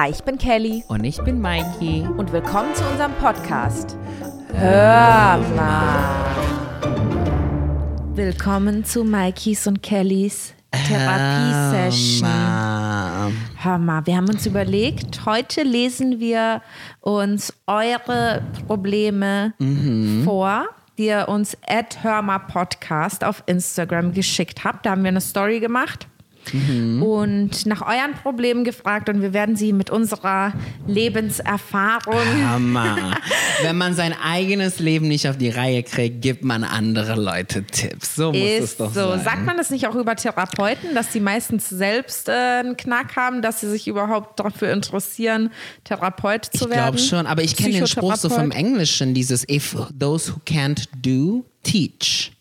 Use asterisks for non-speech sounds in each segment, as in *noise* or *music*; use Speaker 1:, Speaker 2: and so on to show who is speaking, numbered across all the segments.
Speaker 1: Hi, ich bin Kelly
Speaker 2: Und ich bin Mikey.
Speaker 1: und willkommen zu unserem Podcast. Hör mal. Willkommen zu Mikeys und Kellys Therapie-Session. Hör mal, wir haben uns überlegt, heute lesen wir uns eure Probleme vor, die ihr uns at Hörma Podcast auf Instagram geschickt habt. Da haben wir eine Story gemacht. Und nach euren Problemen gefragt und wir werden sie mit unserer Lebenserfahrung
Speaker 2: Hammer. *laughs* Wenn man sein eigenes Leben nicht auf die Reihe kriegt, gibt man andere Leute Tipps. So muss es
Speaker 1: ist
Speaker 2: doch
Speaker 1: so.
Speaker 2: sein.
Speaker 1: Sagt man das nicht auch über Therapeuten, dass die meistens selbst äh, einen Knack haben, dass sie sich überhaupt dafür interessieren, Therapeut zu
Speaker 2: ich
Speaker 1: werden?
Speaker 2: glaube schon, aber ich kenne den Spruch so vom? Englischen, dieses If those who can't do, teach.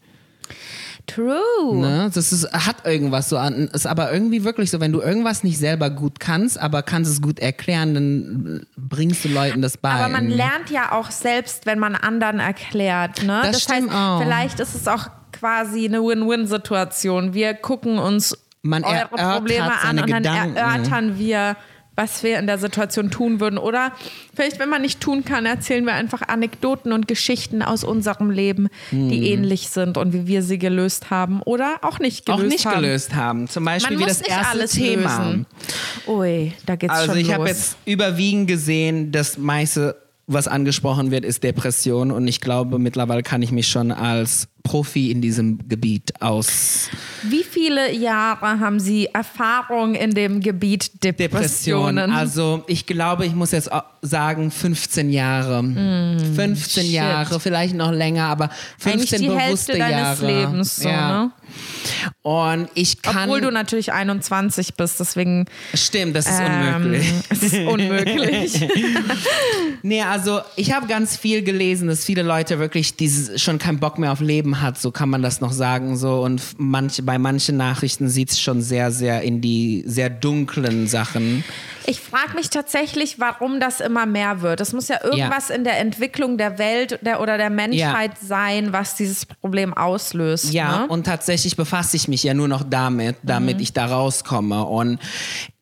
Speaker 1: True.
Speaker 2: Ne? Das ist, hat irgendwas so an, ist aber irgendwie wirklich so, wenn du irgendwas nicht selber gut kannst, aber kannst es gut erklären, dann bringst du Leuten das bei.
Speaker 1: Aber man lernt ja auch selbst, wenn man anderen erklärt. Ne?
Speaker 2: Das stimmt
Speaker 1: heißt,
Speaker 2: auch.
Speaker 1: vielleicht ist es auch quasi eine Win-Win-Situation. Wir gucken uns
Speaker 2: Man
Speaker 1: eure Probleme an und dann
Speaker 2: Gedanken.
Speaker 1: erörtern wir, was wir in der Situation tun würden. Oder vielleicht, wenn man nicht tun kann, erzählen wir einfach Anekdoten und Geschichten aus unserem Leben,
Speaker 2: Hm.
Speaker 1: die ähnlich sind und wie wir sie gelöst haben oder auch nicht gelöst
Speaker 2: auch nicht
Speaker 1: haben.
Speaker 2: gelöst haben. Zum Beispiel
Speaker 1: Man
Speaker 2: wie das erste
Speaker 1: alles
Speaker 2: Thema.
Speaker 1: lösen. Ui, da geht's
Speaker 2: Also
Speaker 1: schon
Speaker 2: ich
Speaker 1: los.
Speaker 2: habe jetzt überwiegend gesehen, das meiste, was angesprochen wird, ist Depression und ich glaube, mittlerweile kann ich mich schon als Profi in diesem Gebiet aus
Speaker 1: Wie viele Jahre haben Sie Erfahrung in dem Gebiet
Speaker 2: Depression.
Speaker 1: Depressionen?
Speaker 2: Also ich glaube, ich muss jetzt sagen 15 Jahre. 15
Speaker 1: Mm, shit.
Speaker 2: Jahre, vielleicht noch länger, aber 15
Speaker 1: Eigentlich die
Speaker 2: bewusste
Speaker 1: Hälfte deines
Speaker 2: Jahre.
Speaker 1: Lebens, so,
Speaker 2: ja.
Speaker 1: ne?
Speaker 2: Und ich kann
Speaker 1: Obwohl du natürlich 21 bist, deswegen
Speaker 2: Stimmt, das ist
Speaker 1: ähm,
Speaker 2: unmöglich. *laughs*
Speaker 1: es ist unmöglich. *laughs*
Speaker 2: Nee, also ich habe ganz viel gelesen, dass viele Leute wirklich dieses, schon keinen Bock mehr auf Leben hat, so kann man das noch sagen. So. Und manche, bei manchen Nachrichten sieht es schon sehr, sehr in die sehr dunklen Sachen.
Speaker 1: Ich frage mich tatsächlich, warum das immer mehr wird. Es muss ja irgendwas in der Entwicklung der Welt der, oder der Menschheit sein, was dieses Problem auslöst.
Speaker 2: Ja,
Speaker 1: ne?
Speaker 2: und tatsächlich befasse ich mich ja nur noch damit, damit ich da rauskomme. Und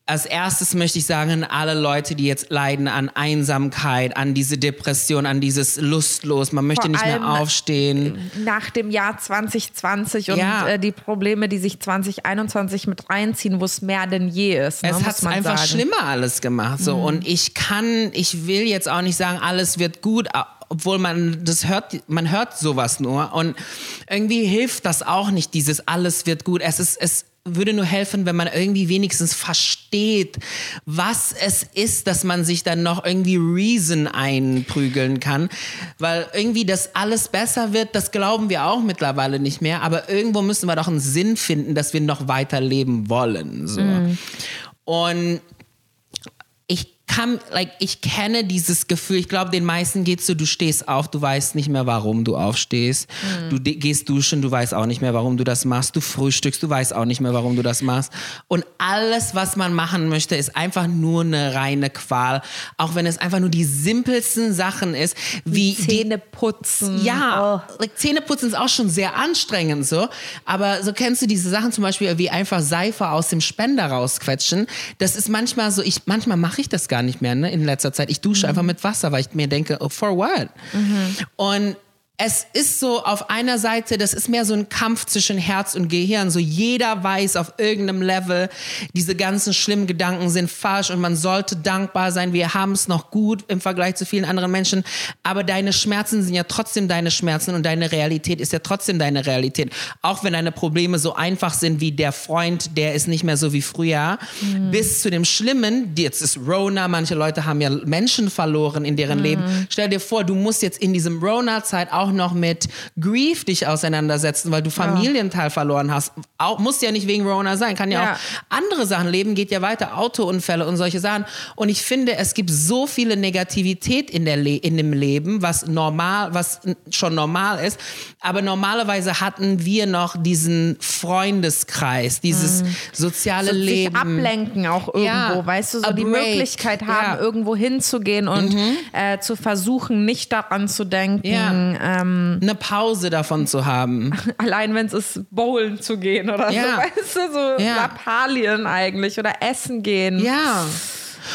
Speaker 2: als erstes möchte ich sagen, alle Leute, die jetzt leiden an Einsamkeit, an diese Depression, an dieses Lustlos, man möchte
Speaker 1: Vor
Speaker 2: nicht mehr
Speaker 1: allem
Speaker 2: aufstehen.
Speaker 1: nach dem Jahr 2020 und
Speaker 2: Ja.
Speaker 1: äh, die Probleme, die sich 2021 mit reinziehen, wo es mehr denn je ist. Ne,
Speaker 2: Es hat
Speaker 1: man
Speaker 2: einfach
Speaker 1: sagen.
Speaker 2: schlimmer alles gemacht. So. Und ich kann, ich will jetzt auch nicht sagen, alles wird gut, obwohl man das hört, man hört sowas nur. Und irgendwie hilft das auch nicht, dieses alles wird gut. Es ist, es würde nur helfen, wenn man irgendwie wenigstens versteht, was es ist, dass man sich dann noch irgendwie Reason einprügeln kann. Weil irgendwie das alles besser wird, das glauben wir auch mittlerweile nicht mehr. Aber irgendwo müssen wir doch einen Sinn finden, dass wir noch weiter leben wollen. So. Und ich kann, like, ich kenne dieses Gefühl. Ich glaube, den meisten geht's so, du stehst auf, du weißt nicht mehr, warum du aufstehst. Du de- gehst duschen, du weißt auch nicht mehr, warum du das machst. Du frühstückst, du weißt auch nicht mehr, warum du das machst. Und alles, was man machen möchte, ist einfach nur eine reine Qual. Auch wenn es einfach nur die simpelsten Sachen ist, wie
Speaker 1: Zähne putzen.
Speaker 2: ja, like, Zähneputzen ist auch schon sehr anstrengend so. Aber so kennst du diese Sachen zum Beispiel wie einfach Seife aus dem Spender rausquetschen. Das ist manchmal so, ich, manchmal mache ich das gar nicht mehr ne, in letzter Zeit. Ich dusche einfach mit Wasser, weil ich mir denke, oh, for what? Und es ist so auf einer Seite, das ist mehr so ein Kampf zwischen Herz und Gehirn. So jeder weiß auf irgendeinem Level, diese ganzen schlimmen Gedanken sind falsch und man sollte dankbar sein. Wir haben es noch gut im Vergleich zu vielen anderen Menschen. Aber deine Schmerzen sind ja trotzdem deine Schmerzen und deine Realität ist ja trotzdem deine Realität. Auch wenn deine Probleme so einfach sind wie der Freund, der ist nicht mehr so wie früher, bis zu dem Schlimmen, jetzt ist Rona, manche Leute haben ja Menschen verloren in deren Leben. Stell dir vor, du musst jetzt in diesem Rona-Zeit auch noch mit Grief dich auseinandersetzen, weil du Familienteil verloren hast. Auch, muss ja nicht wegen Rona sein, kann ja,
Speaker 1: Ja.
Speaker 2: auch andere Sachen leben, geht ja weiter, Autounfälle und solche Sachen. Und ich finde, es gibt so viele Negativität in, der Le in dem Leben, was normal, was schon normal ist. Aber normalerweise hatten wir noch diesen Freundeskreis, dieses soziale
Speaker 1: so
Speaker 2: Leben.
Speaker 1: sich ablenken auch irgendwo,
Speaker 2: Ja,
Speaker 1: weißt du, so die. Möglichkeit haben,
Speaker 2: Ja. Mhm.
Speaker 1: irgendwo hinzugehen und äh, zu versuchen, nicht daran zu denken,
Speaker 2: Ja.
Speaker 1: Ähm,
Speaker 2: Eine Pause davon zu haben. *laughs*
Speaker 1: allein wenn es ist, bowlen zu gehen oder
Speaker 2: Ja.
Speaker 1: so, weißt du, so
Speaker 2: Ja.
Speaker 1: Lappalien eigentlich oder essen gehen.
Speaker 2: Ja.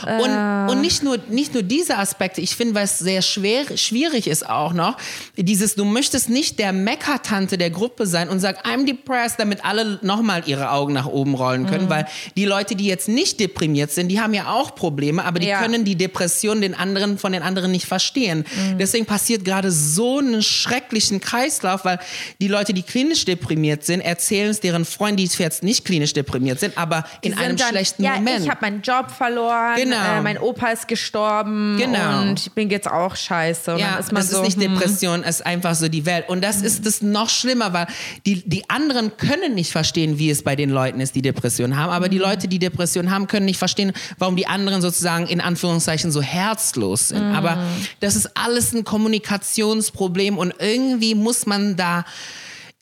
Speaker 2: Und, und nicht, nur, nicht nur diese Aspekte, ich finde, was sehr schwer, schwierig ist auch noch, dieses, du möchtest nicht der Meckertante der Gruppe sein und sag, I'm depressed, damit alle nochmal ihre Augen nach oben rollen können, weil die Leute, die jetzt nicht deprimiert sind, die haben ja auch Probleme, aber die
Speaker 1: Ja.
Speaker 2: können die Depression den anderen von den anderen nicht verstehen. Deswegen passiert gerade so einen schrecklichen Kreislauf, weil die Leute, die klinisch deprimiert sind, erzählen es deren Freunden, die jetzt nicht klinisch deprimiert sind, aber in
Speaker 1: Die
Speaker 2: einem
Speaker 1: sind dann,
Speaker 2: schlechten
Speaker 1: ja,
Speaker 2: Moment.
Speaker 1: ich habe meinen Job verloren,
Speaker 2: Genau.
Speaker 1: äh, mein Opa ist gestorben
Speaker 2: Genau.
Speaker 1: und ich bin jetzt auch scheiße. Und
Speaker 2: ja,
Speaker 1: ist
Speaker 2: das
Speaker 1: so,
Speaker 2: ist nicht
Speaker 1: hm,
Speaker 2: Depression, es ist einfach so die Welt. Und das ist das noch schlimmer, weil die, die anderen können nicht verstehen, wie es bei den Leuten ist, die Depression haben. Aber die
Speaker 1: Mhm.
Speaker 2: Leute, die Depression haben, können nicht verstehen, warum die anderen sozusagen in Anführungszeichen so herzlos sind.
Speaker 1: Mhm.
Speaker 2: Aber das ist alles ein Kommunikationsproblem und irgendwie muss man da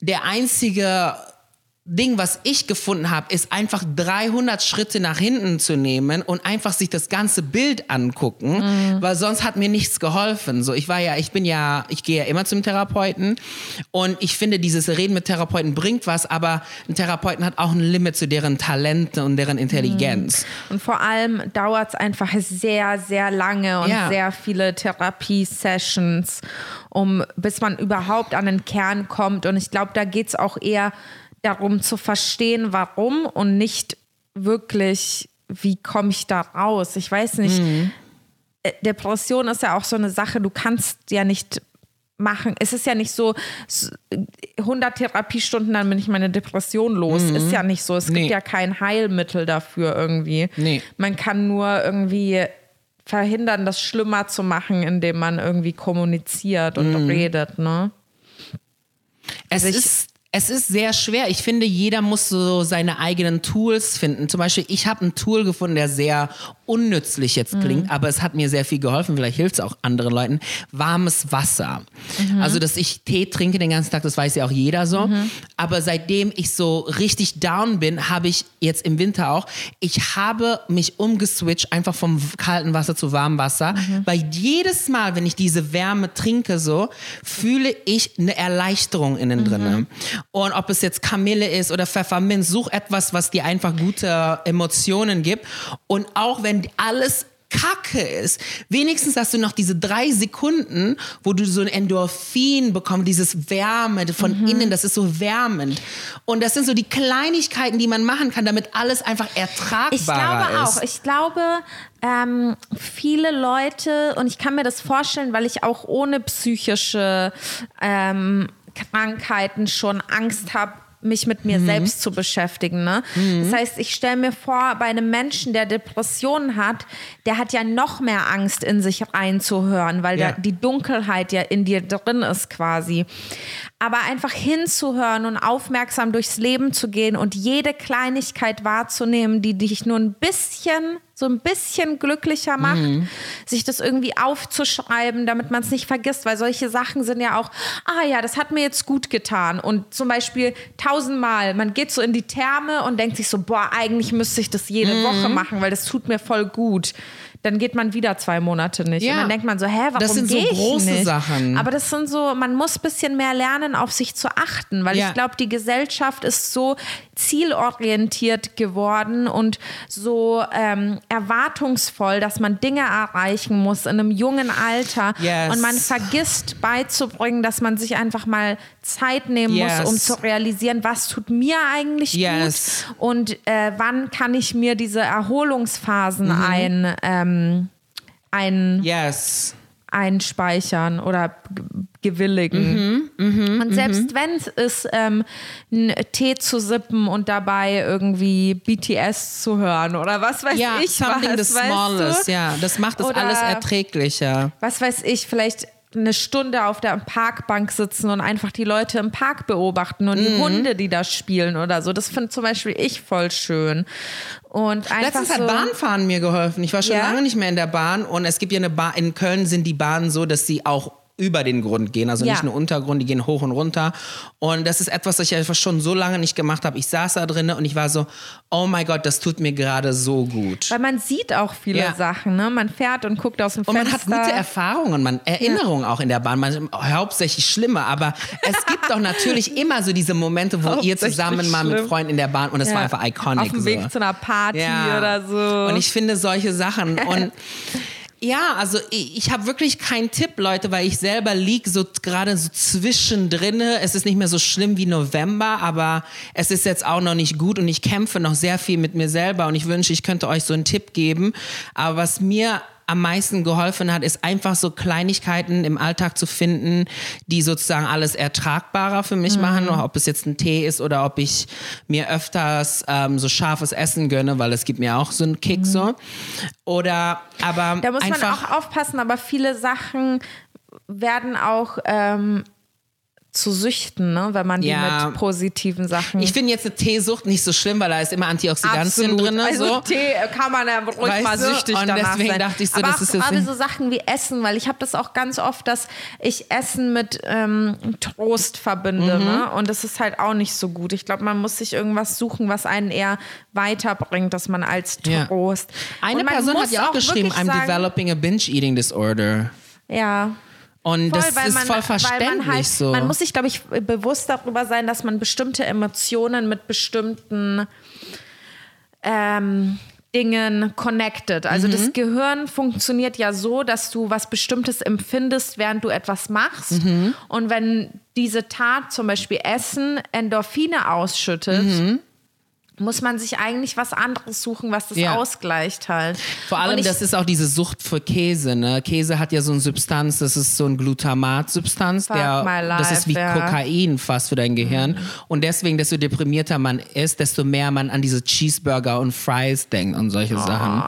Speaker 2: der einzige Ding, was ich gefunden habe, ist einfach 300 Schritte nach hinten zu nehmen und einfach sich das ganze Bild angucken, weil sonst hat mir nichts geholfen. So, ich war ja, ich bin ja, ich gehe ja immer zum Therapeuten und ich finde, dieses Reden mit Therapeuten bringt was, aber ein Therapeuten hat auch ein Limit zu deren Talente und deren Intelligenz.
Speaker 1: Und vor allem dauert es einfach sehr, sehr lange und
Speaker 2: Ja.
Speaker 1: sehr viele Therapie-Sessions, um, bis man überhaupt an den Kern kommt. Und ich glaube, da geht es auch eher darum zu verstehen, warum und nicht wirklich, wie komme ich da raus. Ich weiß nicht. Äh, Depression ist ja auch so eine Sache, du kannst ja nicht machen. Es ist ja nicht so, s- 100 Therapiestunden, dann bin ich meine Depression los. Ist ja nicht so. Es
Speaker 2: Nee.
Speaker 1: gibt ja kein Heilmittel dafür irgendwie.
Speaker 2: Nee.
Speaker 1: Man kann nur irgendwie verhindern, das schlimmer zu machen, indem man irgendwie kommuniziert und redet, ne?
Speaker 2: Es
Speaker 1: ich-
Speaker 2: ist es ist sehr schwer. Ich finde, jeder muss so seine eigenen Tools finden. Zum Beispiel, ich habe ein Tool gefunden, der sehr unnützlich jetzt
Speaker 1: Mhm.
Speaker 2: klingt, aber es hat mir sehr viel geholfen. Vielleicht hilft es auch anderen Leuten. Warmes Wasser.
Speaker 1: Mhm.
Speaker 2: Also, dass ich Tee trinke den ganzen Tag, das weiß ja auch jeder so.
Speaker 1: Mhm.
Speaker 2: Aber seitdem ich so richtig down bin, habe ich jetzt im Winter auch, ich habe mich umgeswitcht einfach vom kalten Wasser zu warmem Wasser,
Speaker 1: Mhm.
Speaker 2: weil jedes Mal, wenn ich diese Wärme trinke, so fühle ich eine Erleichterung innen drinne. Und ob es jetzt Kamille ist oder Pfefferminz, such etwas, was dir einfach gute Emotionen gibt. Und auch wenn alles Kacke ist. Wenigstens hast du noch diese drei Sekunden, wo du so ein Endorphin bekommst, dieses Wärme von innen, das ist so wärmend. Und das sind so die Kleinigkeiten, die man machen kann, damit alles einfach ertragbarer
Speaker 1: Ich glaube
Speaker 2: ist.
Speaker 1: auch. Ich glaube, ähm, viele Leute, und ich kann mir das vorstellen, weil ich auch ohne psychische ähm, Krankheiten schon Angst habe, mich mit
Speaker 2: Mhm.
Speaker 1: mir selbst zu beschäftigen. Ne? Das heißt, ich stelle mir vor, bei einem Menschen, der Depressionen hat, der hat ja noch mehr Angst, in sich reinzuhören, weil
Speaker 2: Ja.
Speaker 1: der, die Dunkelheit ja in dir drin ist quasi. Aber einfach hinzuhören und aufmerksam durchs Leben zu gehen und jede Kleinigkeit wahrzunehmen, die dich nur ein bisschen, so ein bisschen glücklicher macht, sich das irgendwie aufzuschreiben, damit man es nicht vergisst, weil solche Sachen sind ja auch, ah ja, das hat mir jetzt gut getan. Und zum Beispiel tausendmal, man geht so in die Therme und denkt sich so, boah, eigentlich müsste ich das jede Woche machen, weil das tut mir voll gut. Dann geht man wieder zwei Monate nicht.
Speaker 2: Ja.
Speaker 1: Und dann denkt man so, hä, warum
Speaker 2: Das sind so große
Speaker 1: nicht?
Speaker 2: Sachen.
Speaker 1: Aber das sind so, man muss ein bisschen mehr lernen, auf sich zu achten, weil
Speaker 2: Ja.
Speaker 1: ich glaube, die Gesellschaft ist so zielorientiert geworden und so ähm, erwartungsvoll, dass man Dinge erreichen muss in einem jungen Alter.
Speaker 2: Yes.
Speaker 1: Und man vergisst beizubringen, dass man sich einfach mal Zeit nehmen
Speaker 2: Yes.
Speaker 1: muss, um zu realisieren, was tut mir eigentlich
Speaker 2: Yes.
Speaker 1: gut und äh, wann kann ich mir diese Erholungsphasen
Speaker 2: Mhm.
Speaker 1: ein, ähm, ein
Speaker 2: Yes.
Speaker 1: Einspeichern oder gewilligen.
Speaker 2: Mhm,
Speaker 1: und selbst wenn es ist, ähm, einen Tee zu sippen und dabei irgendwie BTS zu hören oder was weiß
Speaker 2: Ja,
Speaker 1: ich
Speaker 2: something
Speaker 1: was,
Speaker 2: the smallest, ja. Das macht es alles erträglicher.
Speaker 1: Was weiß ich, vielleicht eine Stunde auf der Parkbank sitzen und einfach die Leute im Park beobachten und
Speaker 2: Mhm.
Speaker 1: die Hunde, die da spielen oder so. Das finde zum Beispiel ich voll schön. Und einfach
Speaker 2: Letztens
Speaker 1: so,
Speaker 2: hat Bahnfahren mir geholfen. Ich war schon
Speaker 1: Ja?
Speaker 2: lange nicht mehr in der Bahn und es gibt ja eine Bahn, in Köln sind die Bahnen so, dass sie auch über den Grund gehen, also
Speaker 1: Ja.
Speaker 2: nicht nur Untergrund, die gehen hoch und runter. Und das ist etwas, was ich einfach schon so lange nicht gemacht habe. Ich saß da drinnen und ich war so, oh mein Gott, das tut mir gerade so gut.
Speaker 1: Weil man sieht auch viele
Speaker 2: Ja.
Speaker 1: Sachen, ne? Man fährt und guckt aus dem
Speaker 2: Und
Speaker 1: Fenster.
Speaker 2: man hat gute Erfahrungen, man Erinnerungen auch in der Bahn, man, hauptsächlich schlimme, aber es *laughs* gibt doch natürlich immer so diese Momente, wo ihr zusammen mal mit. Freunden in der Bahn und es war
Speaker 1: Ja.
Speaker 2: einfach iconic.
Speaker 1: Auf dem
Speaker 2: so.
Speaker 1: Weg zu einer Party
Speaker 2: Ja.
Speaker 1: oder so.
Speaker 2: Und ich finde solche Sachen *laughs* und ja, also ich, ich habe wirklich keinen Tipp, Leute, weil ich selber lieg so gerade so zwischendrin. Es ist nicht mehr so schlimm wie November, aber es ist jetzt auch noch nicht gut und ich kämpfe noch sehr viel mit mir selber und ich wünsche, ich könnte euch so einen Tipp geben. Aber was mir am meisten geholfen hat, ist einfach so Kleinigkeiten im Alltag zu finden, die sozusagen alles ertragbarer für mich machen, ob es jetzt ein Tee ist oder ob ich mir öfters ähm, so scharfes Essen gönne, weil es gibt mir auch so einen Kick so. Oder aber
Speaker 1: Da muss man auch aufpassen, aber viele Sachen werden auch ähm, zu Süchten, ne? wenn man die
Speaker 2: Ja.
Speaker 1: mit positiven Sachen.
Speaker 2: ich finde jetzt eine Teesucht nicht so schlimm, weil da ist immer Antioxidantien drin.
Speaker 1: Also
Speaker 2: so.
Speaker 1: Tee kann man ja ruhig
Speaker 2: Weißt
Speaker 1: mal
Speaker 2: du?
Speaker 1: süchtig
Speaker 2: Und
Speaker 1: danach
Speaker 2: deswegen
Speaker 1: sein.
Speaker 2: dachte ich so,
Speaker 1: Aber
Speaker 2: das
Speaker 1: auch
Speaker 2: ist jetzt
Speaker 1: gerade so Sachen wie Essen, weil ich habe das auch ganz oft, dass ich Essen mit ähm, Trost verbinde.
Speaker 2: Mhm.
Speaker 1: Ne? Und das ist halt auch nicht so gut. Ich glaube, man muss sich irgendwas suchen, was einen eher weiterbringt, dass man als
Speaker 2: Ja.
Speaker 1: Trost.
Speaker 2: Eine
Speaker 1: Und man
Speaker 2: Person hat ja auch geschrieben, I'm
Speaker 1: sagen,
Speaker 2: developing a binge eating disorder.
Speaker 1: Ja.
Speaker 2: Und
Speaker 1: Voll,
Speaker 2: das
Speaker 1: weil
Speaker 2: ist
Speaker 1: man,
Speaker 2: voll verständlich
Speaker 1: man halt,
Speaker 2: so.
Speaker 1: Man muss sich, glaube ich, bewusst darüber sein, dass man bestimmte Emotionen mit bestimmten ähm, Dingen connected. Also
Speaker 2: Mhm.
Speaker 1: das Gehirn funktioniert ja so, dass du was Bestimmtes empfindest, während du etwas machst.
Speaker 2: Mhm.
Speaker 1: Und wenn diese Tat, zum Beispiel Essen, Endorphine ausschüttet,
Speaker 2: Mhm.
Speaker 1: Muss man sich eigentlich was anderes suchen, was das
Speaker 2: Ja.
Speaker 1: ausgleicht halt.
Speaker 2: Vor allem,
Speaker 1: ich,
Speaker 2: das ist auch diese Sucht für Käse. Ne? Käse hat ja so eine Substanz, das ist so ein Glutamat-Substanz, der, das ist wie
Speaker 1: ja. Mhm.
Speaker 2: Kokain fast für dein Gehirn. Und deswegen, desto deprimierter man ist, desto mehr man an diese Cheeseburger und Fries denkt und solche
Speaker 1: Oh,
Speaker 2: Sachen.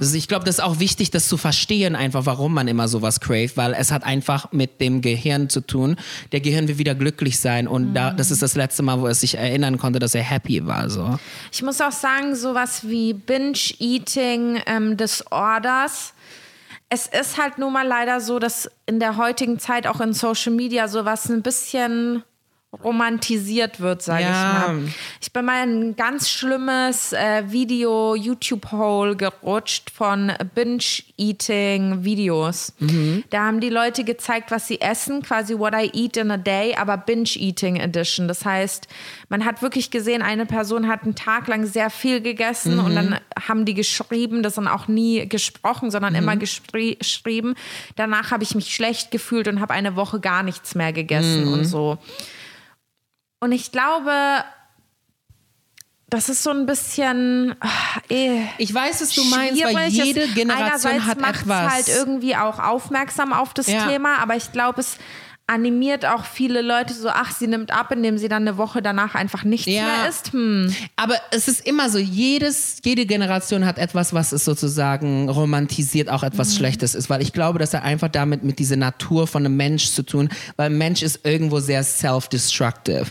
Speaker 2: Also ich glaube, das ist auch wichtig, das zu verstehen, einfach, warum man immer sowas craved, weil es hat einfach mit dem Gehirn zu tun. Der Gehirn will wieder glücklich sein und da,
Speaker 1: Mhm.
Speaker 2: das ist das letzte Mal, wo er sich erinnern konnte, dass er happy war. So.
Speaker 1: Ich muss auch sagen, sowas wie Binge-Eating ähm. Es ist halt nun mal leider so, dass in der heutigen Zeit auch in Social Media sowas ein bisschen romantisiert wird, sage
Speaker 2: Ja.
Speaker 1: ich mal. Ich bin mal in ein ganz schlimmes äh, Video YouTube Hole gerutscht von Binge-Eating Videos. Da haben die Leute gezeigt, was sie essen, quasi what I eat in a day, aber Binge-Eating Edition. Das heißt, man hat wirklich gesehen, eine Person hat einen Tag lang sehr viel gegessen und dann haben die geschrieben, das dann auch nie gesprochen, sondern immer gespri- geschrieben. Danach habe ich mich schlecht gefühlt und habe eine Woche gar nichts mehr gegessen und so. Und ich glaube, das ist so ein bisschen. ah, eh,
Speaker 2: Ich weiß, was du meinst, weil jede Generation
Speaker 1: einerseits
Speaker 2: hat etwas.
Speaker 1: halt irgendwie auch aufmerksam auf das
Speaker 2: Ja.
Speaker 1: Thema, aber ich glaube, es animiert auch viele Leute so, ach, sie nimmt ab, indem sie dann eine Woche danach einfach nichts
Speaker 2: Ja.
Speaker 1: mehr isst. Hm.
Speaker 2: Aber es ist immer so, jedes, jede Generation hat etwas, was es sozusagen romantisiert, auch etwas Schlechtes ist. Weil ich glaube, dass er einfach damit mit dieser Natur von einem Mensch zu tun, weil Mensch ist irgendwo sehr self-destructive.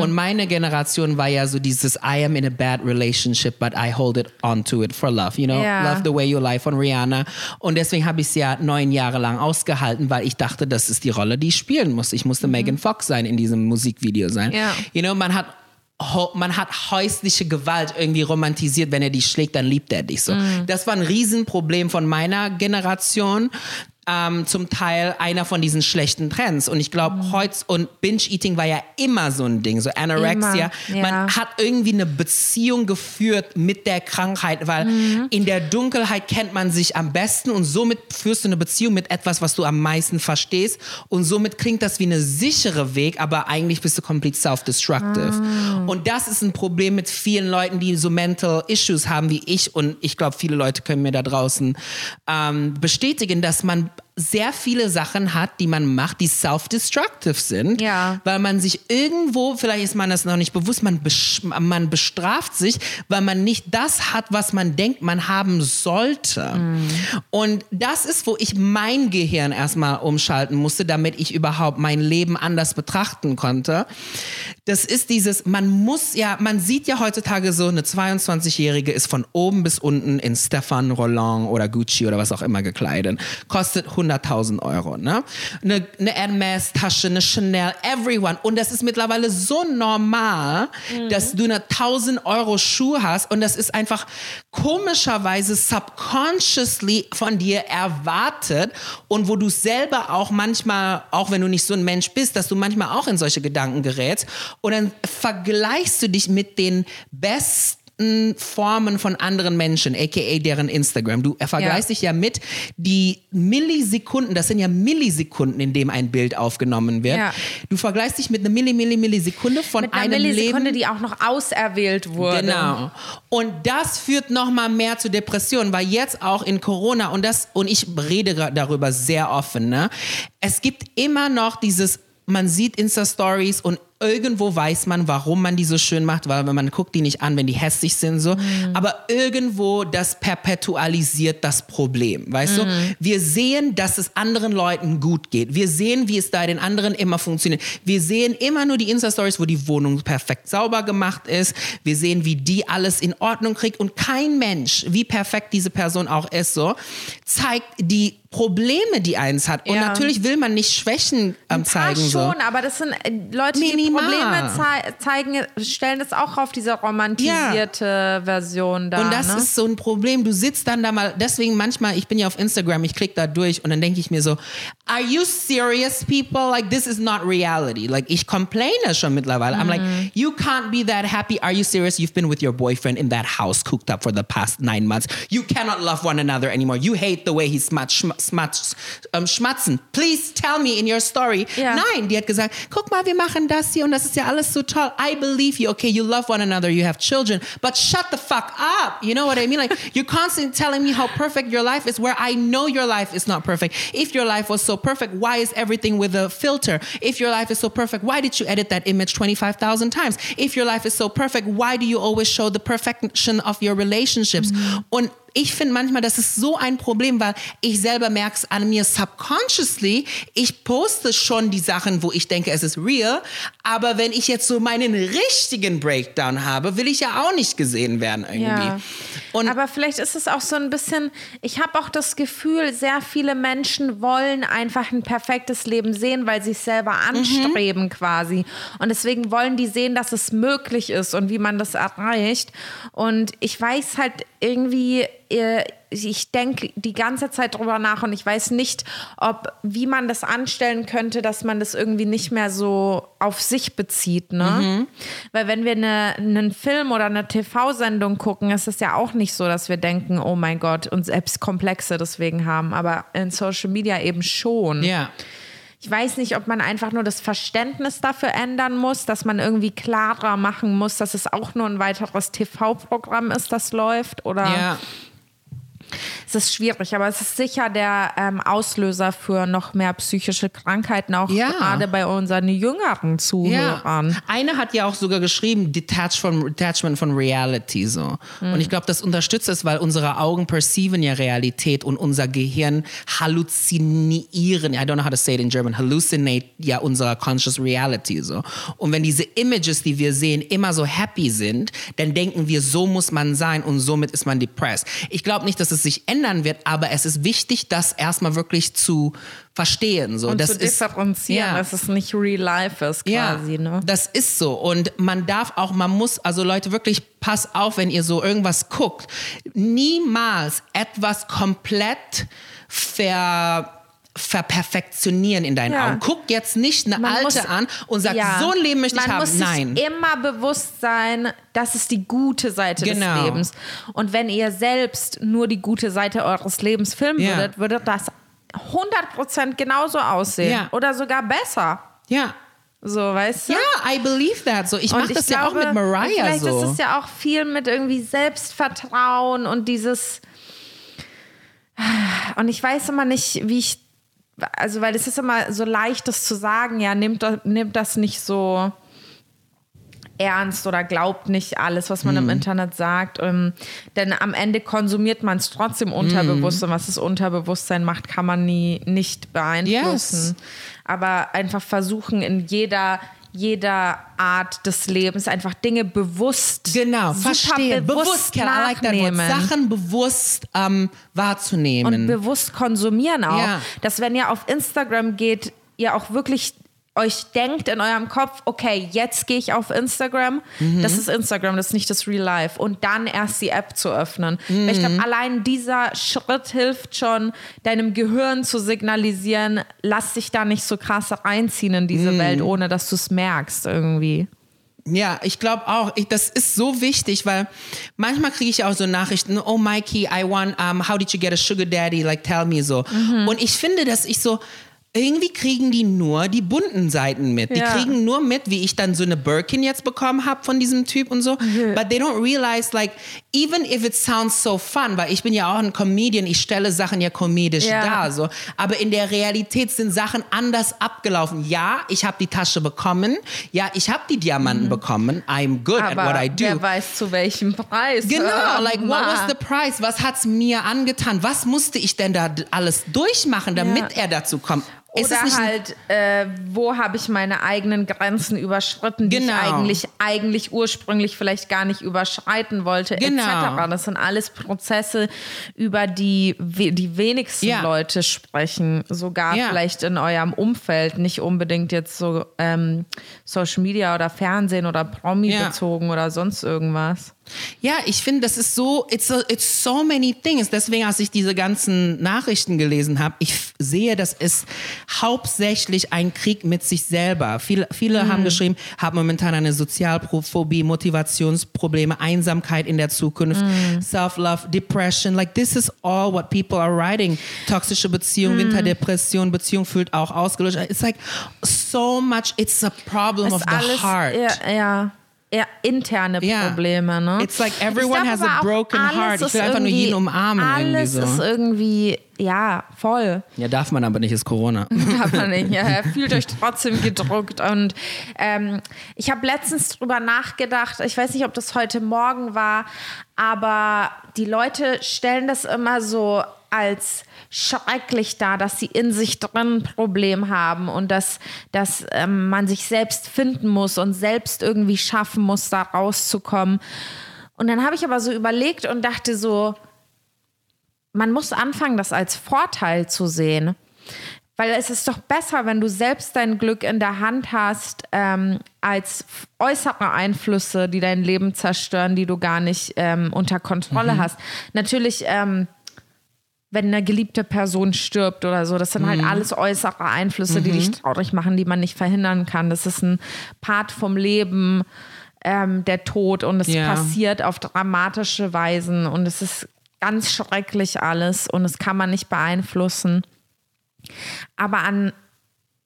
Speaker 2: Und meine Generation war ja so dieses I am in a bad relationship, but I hold it onto it for love. You know,
Speaker 1: Ja.
Speaker 2: Love the way you lie von Rihanna. Und deswegen habe ich es ja neun Jahre lang ausgehalten, weil ich dachte, das ist die Rolle, die ich spielen muss. Ich musste Megan Fox sein in diesem Musikvideo sein.
Speaker 1: Ja.
Speaker 2: You know, man hat man hat häusliche Gewalt irgendwie romantisiert, wenn er dich schlägt, dann liebt er dich so. Das war ein Riesenproblem von meiner Generation. Ähm, zum Teil einer von diesen schlechten Trends. Und ich glaube, heute und Binge-Eating war ja immer so ein Ding, so Anorexia.
Speaker 1: Immer, ja.
Speaker 2: Man hat irgendwie eine Beziehung geführt mit der Krankheit, weil in der Dunkelheit kennt man sich am besten und somit führst du eine Beziehung mit etwas, was du am meisten verstehst. Und somit klingt das wie eine sichere Weg, aber eigentlich bist du komplett self-destructive. Und das ist ein Problem mit vielen Leuten, die so Mental Issues haben wie ich. Und ich glaube, viele Leute können mir da draußen ähm, bestätigen, dass man sehr viele Sachen hat, die man macht, die self-destructive sind,
Speaker 1: Ja.
Speaker 2: weil man sich irgendwo, vielleicht ist man das noch nicht bewusst, man, man bestraft sich, weil man nicht das hat, was man denkt, man haben sollte. Und das ist, wo ich mein Gehirn erstmal umschalten musste, damit ich überhaupt mein Leben anders betrachten konnte. Das ist dieses, man muss ja, man sieht ja heutzutage so, eine 22-Jährige ist von oben bis unten in Stefan Roland oder Gucci oder was auch immer gekleidet. Kostet 100.000 Euro, ne? Eine, eine Hermes-Tasche, eine Chanel, everyone. Und das ist mittlerweile so normal, mhm. dass du eine 1000 Euro Schuh hast und das ist einfach komischerweise subconsciously von dir erwartet und wo du selber auch manchmal, auch wenn du nicht so ein Mensch bist, dass du manchmal auch in solche Gedanken gerätst und dann vergleichst du dich mit den besten Formen von anderen Menschen, aka deren Instagram. Du vergleichst ja. dich ja mit die Millisekunden, das sind ja Millisekunden, in dem ein Bild aufgenommen wird. Ja. Du vergleichst dich mit einer Milli, Milli, Millisekunde von mit einer einem
Speaker 1: Millisekunde,
Speaker 2: Leben.
Speaker 1: die auch noch auserwählt wurde.
Speaker 2: Genau. Und das führt noch mal mehr zu Depressionen, weil jetzt auch in Corona und das und ich rede darüber sehr offen. Ne? Es gibt immer noch dieses man sieht Insta-Stories und irgendwo weiß man, warum man die so schön macht, weil man guckt die nicht an, wenn die hässlich sind so. Mhm. Aber irgendwo das perpetualisiert das Problem, weißt mhm. du? Wir sehen, dass es anderen Leuten gut geht. Wir sehen, wie es da den anderen immer funktioniert. Wir sehen immer nur die Insta-Stories, wo die Wohnung perfekt sauber gemacht ist. Wir sehen, wie die alles in Ordnung kriegt und kein Mensch, wie perfekt diese Person auch ist, so zeigt die Probleme, die eins hat. Und ja. natürlich will man nicht Schwächen ähm, zeigen.
Speaker 1: schon,
Speaker 2: so.
Speaker 1: aber das sind äh, Leute, die Minimal. Probleme zei zeigen, stellen das auch auf diese romantisierte ja. Version da.
Speaker 2: Und das
Speaker 1: ne?
Speaker 2: ist so ein Problem. Du sitzt dann da mal, deswegen manchmal, ich bin ja auf Instagram, ich klicke da durch und dann denke ich mir so, are you serious people? Like this is not reality. Like ich complaine schon mittlerweile. Mhm. I'm like, mhm. you can't be that happy. Are you serious? You've been with your boyfriend in that house cooked up for the past nine months. You cannot love one another anymore. You hate the way he smuts, smuts, um, schmatzen. Please tell me in your story. Ja. Nein, die hat gesagt, guck mal, wir machen das hier und das ist ja alles so toll. I believe you. Okay, you love one another, you have children, but shut the fuck up. You know what I mean? Like *laughs* you're constantly telling me how perfect your life is, where I know your life is not perfect. If your life was so perfect, why is everything with a filter? If your life is so perfect, why did you edit that image 25,000 times? If your life is so perfect, why do you always show the perfection of your relationships? Mhm. Und ich finde manchmal, das ist so ein Problem, weil ich selber merke es an mir subconsciously. Ich poste schon die Sachen, wo ich denke, es ist real. Aber wenn ich jetzt so meinen richtigen Breakdown habe, will ich ja auch nicht gesehen werden irgendwie. Ja.
Speaker 1: Und aber vielleicht ist es auch so ein bisschen, ich habe auch das Gefühl, sehr viele Menschen wollen einfach ein perfektes Leben sehen, weil sie es selber mhm. anstreben mhm. quasi. Und deswegen wollen die sehen, dass es möglich ist und wie man das erreicht. Und ich weiß halt irgendwie, ich denke die ganze Zeit drüber nach und ich weiß nicht, ob wie man das anstellen könnte, dass man das irgendwie nicht mehr so auf sich bezieht, ne? Mhm. Weil wenn wir eine, einen Film oder eine TV-Sendung gucken, ist es ja auch nicht so, dass wir denken, oh mein Gott, und selbst Komplexe deswegen haben, aber in Social Media eben schon.
Speaker 2: Ja.
Speaker 1: Ich weiß nicht, ob man einfach nur das Verständnis dafür ändern muss, dass man irgendwie klarer machen muss, dass es auch nur ein weiteres TV-Programm ist, das läuft oder. Ja es ist schwierig, aber es ist sicher der ähm, Auslöser für noch mehr psychische Krankheiten, auch ja. gerade bei unseren jüngeren Zuhörern. Ja.
Speaker 2: Eine hat ja auch sogar geschrieben, Detach from, Detachment von Reality. So. Mhm. Und ich glaube, das unterstützt es, weil unsere Augen perceiven ja Realität und unser Gehirn halluzinieren, I don't know how to say it in German, hallucinate ja unsere conscious reality. So. Und wenn diese Images, die wir sehen, immer so happy sind, dann denken wir, so muss man sein und somit ist man depressed. Ich glaube nicht, dass es sich ändern wird, aber es ist wichtig, das erstmal wirklich zu verstehen. So.
Speaker 1: Und
Speaker 2: das
Speaker 1: zu differenzieren, ja. dass es nicht real life ist quasi.
Speaker 2: Ja,
Speaker 1: ne?
Speaker 2: das ist so. Und man darf auch, man muss, also Leute, wirklich pass auf, wenn ihr so irgendwas guckt. Niemals etwas komplett ver verperfektionieren in deinen ja. Augen. Guck jetzt nicht eine man alte muss, an und sag, ja, so ein Leben möchte ich haben. Muss Nein.
Speaker 1: immer bewusst sein, das ist die gute Seite genau. des Lebens. Und wenn ihr selbst nur die gute Seite eures Lebens filmen ja. würdet, würde das 100% genauso aussehen. Oder sogar besser.
Speaker 2: Ja.
Speaker 1: So, weißt du?
Speaker 2: Ja, I believe that. So, ich mache das glaube, ja auch mit Mariah
Speaker 1: vielleicht
Speaker 2: so.
Speaker 1: ist es ja auch viel mit irgendwie Selbstvertrauen und dieses und ich weiß immer nicht, wie ich also weil es ist immer so leicht, das zu sagen, ja, nimmt, nimmt das nicht so ernst oder glaubt nicht alles, was man mm. im mhm. Internet sagt. Ähm, denn am Ende konsumiert man es trotzdem unterbewusst mm. und was das Unterbewusstsein macht, kann man nie nicht beeinflussen. Yes. Aber einfach versuchen, in jeder jeder Art des Lebens einfach Dinge bewusst
Speaker 2: Genau,
Speaker 1: super
Speaker 2: verstehe.
Speaker 1: bewusst,
Speaker 2: Kel, I like
Speaker 1: nachnehmen.
Speaker 2: Sachen bewusst ähm, wahrzunehmen.
Speaker 1: und bewusst konsumieren auch.
Speaker 2: Ja.
Speaker 1: Dass wenn ihr auf Instagram geht, ihr auch wirklich euch denkt in eurem Kopf, okay, jetzt gehe ich auf Instagram.
Speaker 2: Mhm.
Speaker 1: Das ist Instagram, das ist nicht das Real Life. Und dann erst die App zu öffnen. Weil ich
Speaker 2: Mhm.
Speaker 1: glaube, allein dieser Schritt hilft schon, deinem Gehirn zu signalisieren, lass dich da nicht so krass reinziehen in diese
Speaker 2: Mhm.
Speaker 1: Welt, ohne dass du es merkst irgendwie.
Speaker 2: Ja, ich glaube auch, ich, das ist so wichtig, weil manchmal kriege ich auch so Nachrichten, oh Mikey, I want, um, how did you get a sugar daddy, like tell me so.
Speaker 1: Mhm.
Speaker 2: Und ich finde, dass ich so, irgendwie kriegen die nur die bunten Seiten mit. Die
Speaker 1: Ja.
Speaker 2: kriegen nur mit, wie ich dann so eine Birkin jetzt bekommen habe von diesem Typ und so. But they don't realize, like, even if it sounds so fun, weil ich bin ja auch ein Comedian, ich stelle Sachen ja komedisch
Speaker 1: Ja.
Speaker 2: dar, so. Aber in der Realität sind Sachen anders abgelaufen. Ja, ich habe die Tasche bekommen. Ja, ich habe die Diamanten bekommen. I'm good at
Speaker 1: Mhm. Aber
Speaker 2: what I do.
Speaker 1: wer weiß zu welchem Preis.
Speaker 2: Genau,
Speaker 1: Äh,
Speaker 2: like what was the price? Was hat's mir angetan? Was musste ich denn da alles durchmachen, damit
Speaker 1: Ja.
Speaker 2: er dazu kommt? Ist
Speaker 1: Oder
Speaker 2: ein-
Speaker 1: halt, äh, wo habe ich meine eigenen Grenzen überschritten, die
Speaker 2: Genau.
Speaker 1: ich eigentlich, eigentlich ursprünglich vielleicht gar nicht überschreiten wollte,
Speaker 2: Genau.
Speaker 1: etc. Das sind alles Prozesse, über die die wenigsten
Speaker 2: Ja.
Speaker 1: Leute sprechen, sogar
Speaker 2: Ja.
Speaker 1: vielleicht in eurem Umfeld, nicht unbedingt jetzt so ähm, Social Media oder Fernsehen oder Promi
Speaker 2: Ja.
Speaker 1: bezogen oder sonst irgendwas.
Speaker 2: Ja, ich finde, das ist so, it's, a, it's so many things. Deswegen, als ich diese ganzen Nachrichten gelesen habe, ich sehe, das ist hauptsächlich ein Krieg mit sich selber. Viele, viele haben geschrieben, haben momentan eine Sozialphobie, Motivationsprobleme, Einsamkeit in der Zukunft, Self-Love, Depression. Like, this is all what people are writing. Toxische Beziehung, Winterdepression, Beziehung fühlt auch ausgelöscht. It's like so much, it's a problem of
Speaker 1: ist
Speaker 2: the
Speaker 1: alles
Speaker 2: heart.
Speaker 1: eher, ja, eher interne. Probleme. Ne?
Speaker 2: It's like everyone
Speaker 1: glaub
Speaker 2: has a broken
Speaker 1: alles
Speaker 2: heart. Ich
Speaker 1: ist
Speaker 2: will einfach nur
Speaker 1: irgendwie-
Speaker 2: jeden umarmen
Speaker 1: Alles
Speaker 2: irgendwie so.
Speaker 1: ist irgendwie, ja, voll.
Speaker 2: Ja, darf man aber nicht, ist Corona. *laughs*
Speaker 1: Aber nicht. Ja, fühlt euch trotzdem gedruckt. Und ähm, ich habe letztens drüber nachgedacht, ich weiß nicht, ob das heute Morgen war, aber die Leute stellen das immer so als schrecklich dar, dass sie in sich drin ein Problem haben und dass, dass ähm, man sich selbst finden muss und selbst irgendwie schaffen muss, da rauszukommen. Und dann habe ich aber so überlegt und dachte so, man muss anfangen, das als Vorteil zu sehen. Weil es ist doch besser, wenn du selbst dein Glück in der Hand hast, ähm, als äußere Einflüsse, die dein Leben zerstören, die du gar nicht ähm, unter Kontrolle hast. Natürlich, ähm, wenn eine geliebte Person stirbt oder so, das sind halt alles äußere Einflüsse, die dich traurig machen, die man nicht verhindern kann. Das ist ein Part vom Leben, ähm, der Tod und es
Speaker 2: Ja.
Speaker 1: passiert auf dramatische Weisen und es ist ganz schrecklich alles und es kann man nicht beeinflussen. Aber an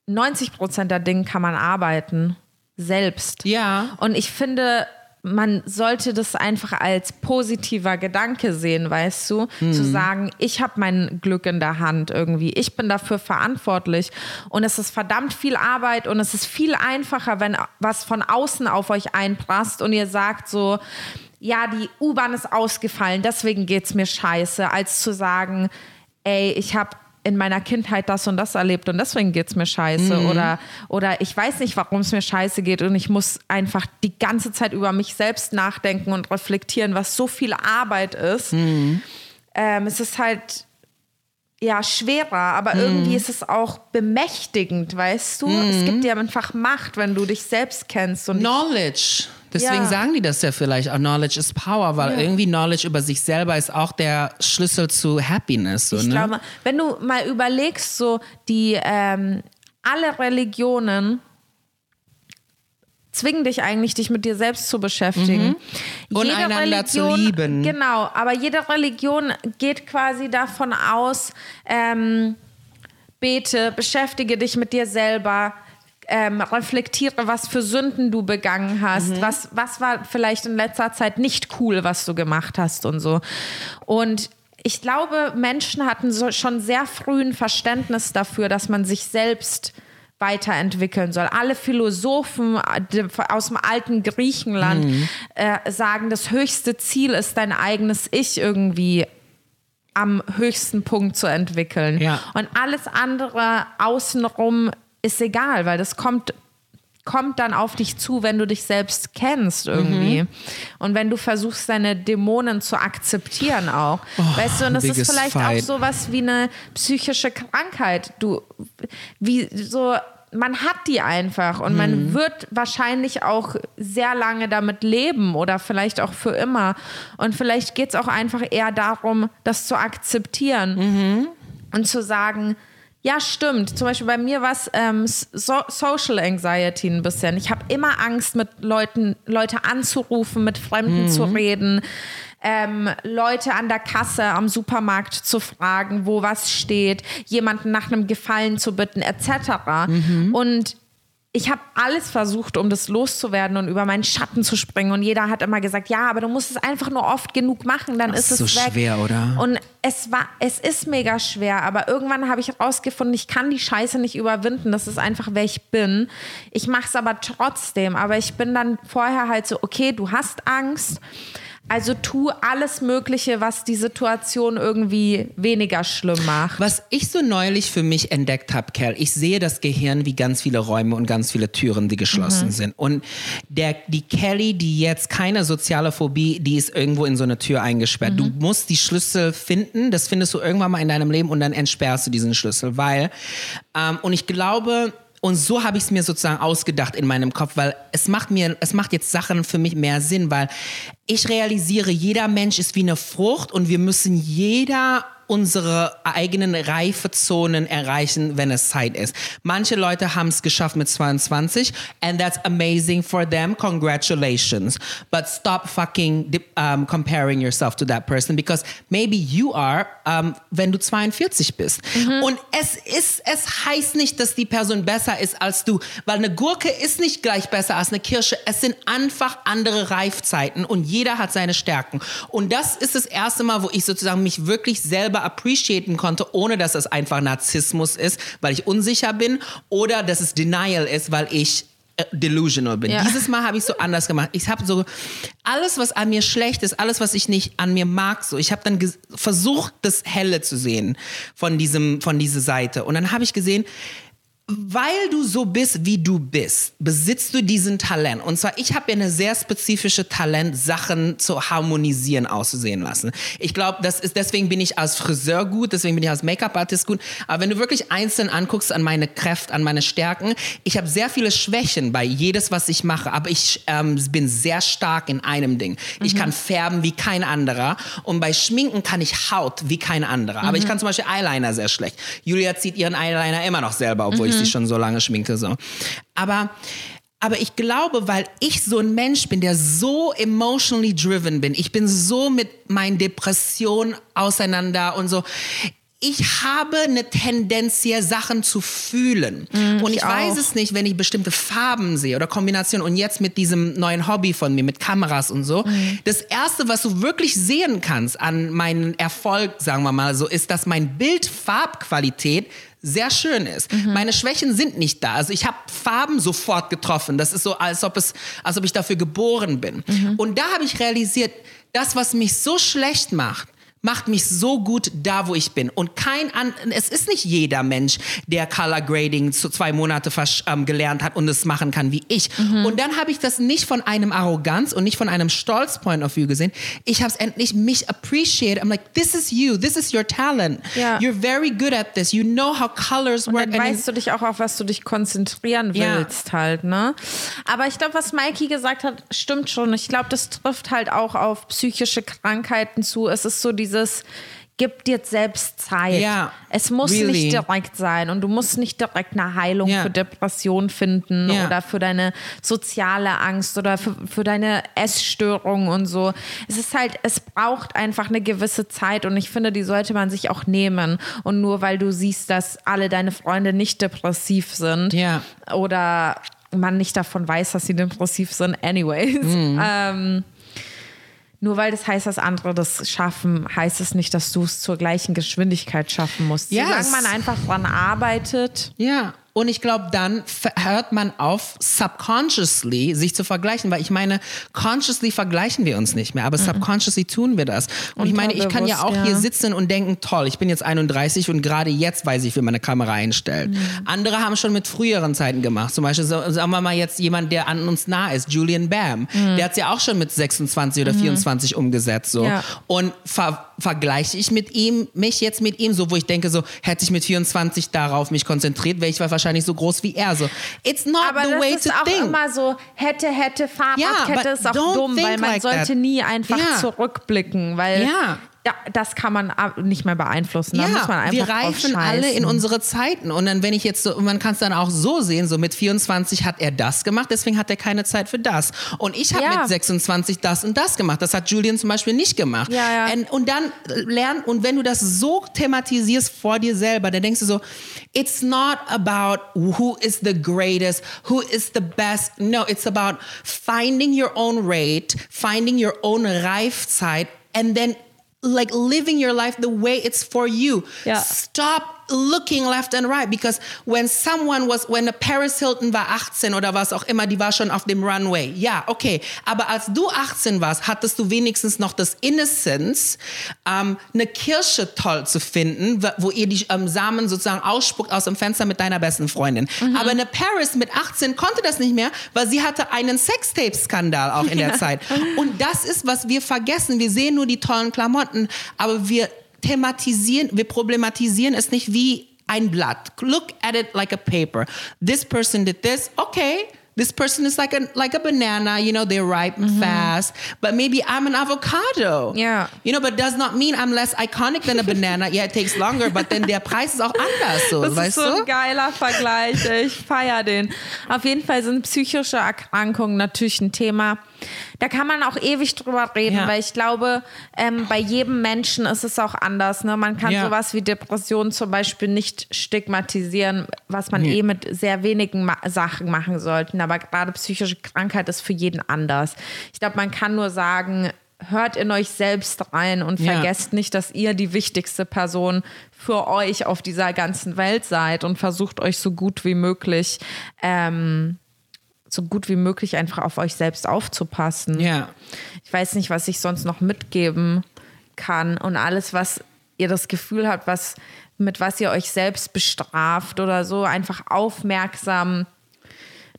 Speaker 1: 90 Prozent der Dinge kann man arbeiten, selbst.
Speaker 2: Ja.
Speaker 1: Und ich finde, man sollte das einfach als positiver Gedanke sehen, weißt du? Zu sagen, ich habe mein Glück in der Hand irgendwie. Ich bin dafür verantwortlich. Und es ist verdammt viel Arbeit und es ist viel einfacher, wenn was von außen auf euch einprasst und ihr sagt so, ja, die U-Bahn ist ausgefallen, deswegen geht's mir scheiße, als zu sagen, ey, ich habe in meiner Kindheit das und das erlebt und deswegen geht's mir scheiße oder oder ich weiß nicht, warum es mir scheiße geht und ich muss einfach die ganze Zeit über mich selbst nachdenken und reflektieren, was so viel Arbeit ist. Ähm, es ist halt ja schwerer, aber irgendwie ist es auch bemächtigend, weißt du? Es gibt dir einfach Macht, wenn du dich selbst kennst und
Speaker 2: Knowledge. Deswegen
Speaker 1: Ja.
Speaker 2: sagen die das ja vielleicht auch, Knowledge is Power, weil irgendwie Knowledge über sich selber ist auch der Schlüssel zu Happiness. So,
Speaker 1: Ich
Speaker 2: ne?
Speaker 1: glaube, wenn du mal überlegst, so die ähm, alle Religionen zwingen dich eigentlich, dich mit dir selbst zu beschäftigen.
Speaker 2: Und
Speaker 1: Jede
Speaker 2: Mhm. einander zu
Speaker 1: Religion-
Speaker 2: lieben.
Speaker 1: Genau, aber jede Religion geht quasi davon aus, ähm, bete, beschäftige dich mit dir selber, ähm, reflektiere, was für Sünden du begangen hast,
Speaker 2: Mhm.
Speaker 1: was, was war vielleicht in letzter Zeit nicht cool, was du gemacht hast und so. Und ich glaube, Menschen hatten so schon sehr früh ein Verständnis dafür, dass man sich selbst weiterentwickeln soll. Alle Philosophen äh, aus dem alten Griechenland
Speaker 2: Mhm.
Speaker 1: äh, sagen, das höchste Ziel ist dein eigenes Ich irgendwie am höchsten Punkt zu entwickeln.
Speaker 2: Ja.
Speaker 1: Und alles andere außenrum ist egal, weil das kommt kommt dann auf dich zu, wenn du dich selbst kennst irgendwie.
Speaker 2: Mhm.
Speaker 1: Und wenn du versuchst, deine Dämonen zu akzeptieren auch.
Speaker 2: Oh,
Speaker 1: weißt du, und das ist vielleicht
Speaker 2: fight.
Speaker 1: auch sowas wie eine psychische Krankheit. Du, wie so, man hat die einfach und
Speaker 2: Mhm.
Speaker 1: man wird wahrscheinlich auch sehr lange damit leben oder vielleicht auch für immer. Und vielleicht geht es auch einfach eher darum, das zu akzeptieren
Speaker 2: Mhm.
Speaker 1: und zu sagen, ja, stimmt. Zum Beispiel bei mir war es ähm, so Social Anxiety ein bisschen. Ich habe immer Angst, mit Leuten, Leute anzurufen, mit Fremden zu reden, ähm, Leute an der Kasse am Supermarkt zu fragen, wo was steht, jemanden nach einem Gefallen zu bitten, etc. Und ich habe alles versucht, um das loszuwerden und über meinen Schatten zu springen. Und jeder hat immer gesagt, ja, aber du musst es einfach nur oft genug machen, dann ist
Speaker 2: ist
Speaker 1: es
Speaker 2: so
Speaker 1: weg.
Speaker 2: schwer, oder?
Speaker 1: Und es war, es ist mega schwer, aber irgendwann habe ich herausgefunden, ich kann die Scheiße nicht überwinden. Das ist einfach, wer ich bin. Ich mache es aber trotzdem. Aber ich bin dann vorher halt so, okay, du hast Angst. Also tu alles Mögliche, was die Situation irgendwie weniger schlimm macht.
Speaker 2: Was ich so neulich für mich entdeckt habe, Kerl, ich sehe das Gehirn wie ganz viele Räume und ganz viele Türen, die geschlossen
Speaker 1: Mhm.
Speaker 2: sind. Und der, die Kelly, die jetzt keine soziale Phobie, die ist irgendwo in so eine Tür eingesperrt.
Speaker 1: Mhm.
Speaker 2: Du musst die Schlüssel finden, das findest du irgendwann mal in deinem Leben und dann entsperrst du diesen Schlüssel, weil, ähm, und ich glaube, und so habe ich es mir sozusagen ausgedacht in meinem Kopf, weil es macht mir, es macht jetzt Sachen für mich mehr Sinn, weil ich realisiere, jeder Mensch ist wie eine Frucht und wir müssen jeder unsere eigenen Reifezonen erreichen, wenn es Zeit ist. Manche Leute haben es geschafft mit 22 and that's amazing for them. Congratulations. But stop fucking um, comparing yourself to that person because maybe you are, um, wenn du 42 bist. Und es ist, es heißt nicht, dass die Person besser ist als du, weil eine Gurke ist nicht gleich besser als eine Kirsche. Es sind einfach andere Reifzeiten und jeder hat seine Stärken. Und das ist das erste Mal, wo ich sozusagen mich wirklich selber appreciaten konnte, ohne dass es einfach Narzissmus ist, weil ich unsicher bin oder dass es Denial ist, weil ich äh, delusional bin.
Speaker 1: Ja.
Speaker 2: Dieses Mal habe ich so anders gemacht. Ich habe so alles, was an mir schlecht ist, alles, was ich nicht an mir mag, so. Ich habe dann versucht, das Helle zu sehen von diesem, von dieser Seite. Und dann habe ich gesehen, weil du so bist, wie du bist, besitzt du diesen Talent. Und zwar, ich habe ja eine sehr spezifische Talent, Sachen zu harmonisieren, auszusehen lassen. Ich glaube, das ist, deswegen bin ich als Friseur gut, deswegen bin ich als Make-up-Artist gut. Aber wenn du wirklich einzeln anguckst an meine Kräfte, an meine Stärken, ich habe sehr viele Schwächen bei jedes, was ich mache. Aber ich ähm, bin sehr stark in einem Ding. Ich kann färben wie kein anderer. Und bei Schminken kann ich Haut wie kein anderer. Aber ich kann zum Beispiel Eyeliner sehr schlecht. Julia zieht ihren Eyeliner immer noch selber, obwohl ich sie schon so lange schminke. So. Aber, aber ich glaube, weil ich so ein Mensch bin, der so emotionally driven bin, ich bin so mit meinen Depressionen auseinander und so. Ich habe eine Tendenz hier, Sachen zu fühlen. und ich,
Speaker 1: ich
Speaker 2: weiß es nicht, wenn ich bestimmte Farben sehe oder Kombinationen. Und jetzt mit diesem neuen Hobby von mir, mit Kameras und so. Das Erste, was du wirklich sehen kannst an meinem Erfolg, sagen wir mal so, ist, dass mein Bildfarbqualität sehr schön ist. Meine Schwächen sind nicht da. Also ich habe Farben sofort getroffen. Das ist so, als ob, es, als ob ich dafür geboren bin. Und da habe ich realisiert, das, was mich so schlecht macht, macht mich so gut da, wo ich bin. Und kein an, es ist nicht jeder Mensch, der Color Grading zu zwei Monate ähm, gelernt hat und es machen kann wie ich. Und dann habe ich das nicht von einem Arroganz und nicht von einem Stolz Point of View gesehen. Ich habe es endlich mich appreciate. I'm like, this is you, this is your talent.
Speaker 1: Ja.
Speaker 2: You're very good at this. You know how colors work.
Speaker 1: Dann
Speaker 2: And
Speaker 1: weißt du dich auch, auf was du dich konzentrieren
Speaker 2: Ja.
Speaker 1: willst halt, ne? Aber ich glaube, was Mikey gesagt hat, stimmt schon. Ich glaube, das trifft halt auch auf psychische Krankheiten zu. Es ist so dieses, gib dir selbst Zeit.
Speaker 2: Ja,
Speaker 1: Es muss
Speaker 2: really.
Speaker 1: nicht direkt sein und du musst nicht direkt eine Heilung
Speaker 2: Ja.
Speaker 1: für Depression finden
Speaker 2: Ja.
Speaker 1: oder für deine soziale Angst oder für, für deine Essstörung und so. Es ist halt, es braucht einfach eine gewisse Zeit und ich finde, die sollte man sich auch nehmen. Und nur weil du siehst, dass alle deine Freunde nicht depressiv sind
Speaker 2: Ja.
Speaker 1: oder man nicht davon weiß, dass sie depressiv sind, anyways.
Speaker 2: Mhm.
Speaker 1: Ähm, nur weil das heißt, dass andere das schaffen, heißt es nicht, dass du es zur gleichen Geschwindigkeit schaffen musst.
Speaker 2: Yes.
Speaker 1: Solange man einfach dran arbeitet.
Speaker 2: Ja. Und ich glaube, dann hört man auf, subconsciously sich zu vergleichen, weil ich meine, consciously vergleichen wir uns nicht mehr, aber subconsciously tun wir das. Und ich meine, ich kann ja auch
Speaker 1: Unterbewusst,
Speaker 2: hier
Speaker 1: ja.
Speaker 2: sitzen und denken, toll, ich bin jetzt 31 und gerade jetzt weiß ich, wie man eine Kamera einstellt. Andere haben schon mit früheren Zeiten gemacht. Zum Beispiel, sagen wir mal jetzt jemand, der an uns nah ist, Julian Bam. Der hat es ja auch schon mit 26 oder 24 umgesetzt. So.
Speaker 1: Ja.
Speaker 2: Und ver vergleiche ich mit ihm, mich jetzt mit ihm, so wo ich denke, so hätte ich mit 24 darauf mich konzentriert, wäre ich wahrscheinlich so groß wie er. So, it's not
Speaker 1: Aber
Speaker 2: the
Speaker 1: das
Speaker 2: way
Speaker 1: ist
Speaker 2: to
Speaker 1: auch
Speaker 2: think.
Speaker 1: immer so, hätte, hätte, Fahrradkette
Speaker 2: but
Speaker 1: ist auch dumm, weil man
Speaker 2: like
Speaker 1: sollte
Speaker 2: that.
Speaker 1: nie einfach
Speaker 2: Ja.
Speaker 1: zurückblicken, weil
Speaker 2: Ja.
Speaker 1: Da, das kann man nicht mehr beeinflussen. Da einfach
Speaker 2: wir reifen alle in unsere Zeiten. Und dann, wenn ich jetzt so, man kann es dann auch so sehen, so mit 24 hat er das gemacht, deswegen hat er keine Zeit für das. Und ich habe
Speaker 1: Ja.
Speaker 2: mit 26 das und das gemacht. Das hat Julian zum Beispiel nicht gemacht.
Speaker 1: Ja, ja.
Speaker 2: Und, und dann lernen, und wenn du das so thematisierst vor dir selber, dann denkst du so, it's not about who is the greatest, who is the best. No, it's about finding your own rate, finding your own Reifzeit, and then like living your life the way it's for you.
Speaker 1: Ja.
Speaker 2: Stop looking left and right because when someone was, when a Paris Hilton war 18 oder was auch immer, die war schon auf dem Runway. Ja, okay. Aber als du 18 warst, hattest du wenigstens noch das Innocence, ähm, eine Kirsche toll zu finden, wo- ihr die ähm, Samen sozusagen ausspuckt aus dem Fenster mit deiner besten Freundin. Aber eine Paris mit 18 konnte das nicht mehr, weil sie hatte einen Sextape-Skandal auch in der Zeit. Und das ist, was wir vergessen. Wir sehen nur die tollen Klamotten, aber wir thematisieren, wir problematisieren es nicht wie ein Blatt. Look at it like a paper. This person did this, okay. This person is like a like a banana, you know, they ripen fast. But maybe I'm an avocado.
Speaker 1: Yeah.
Speaker 2: You know, but does not mean I'm less iconic than a banana. Yeah, it takes longer, but then der Preis ist auch anders so,
Speaker 1: Das ist
Speaker 2: weißt
Speaker 1: so
Speaker 2: du?
Speaker 1: ein geiler Vergleich. Ich feiere den. Auf jeden Fall sind psychische Erkrankungen natürlich ein Thema. Da kann man auch ewig drüber reden,
Speaker 2: Ja.
Speaker 1: weil ich glaube, ähm, bei jedem Menschen ist es auch anders. Ne? Man kann
Speaker 2: Ja.
Speaker 1: sowas wie Depressionen zum Beispiel nicht stigmatisieren, was man eh mit sehr wenigen Ma Sachen machen sollte. Aber gerade psychische Krankheit ist für jeden anders. Ich glaube, man kann nur sagen, hört in euch selbst rein und
Speaker 2: Ja.
Speaker 1: vergesst nicht, dass ihr die wichtigste Person für euch auf dieser ganzen Welt seid und versucht euch so gut wie möglich, ähm, so gut wie möglich einfach auf euch selbst aufzupassen.
Speaker 2: Ja.
Speaker 1: Ich weiß nicht, was ich sonst noch mitgeben kann und alles, was ihr das Gefühl habt, was mit was ihr euch selbst bestraft oder so, einfach aufmerksam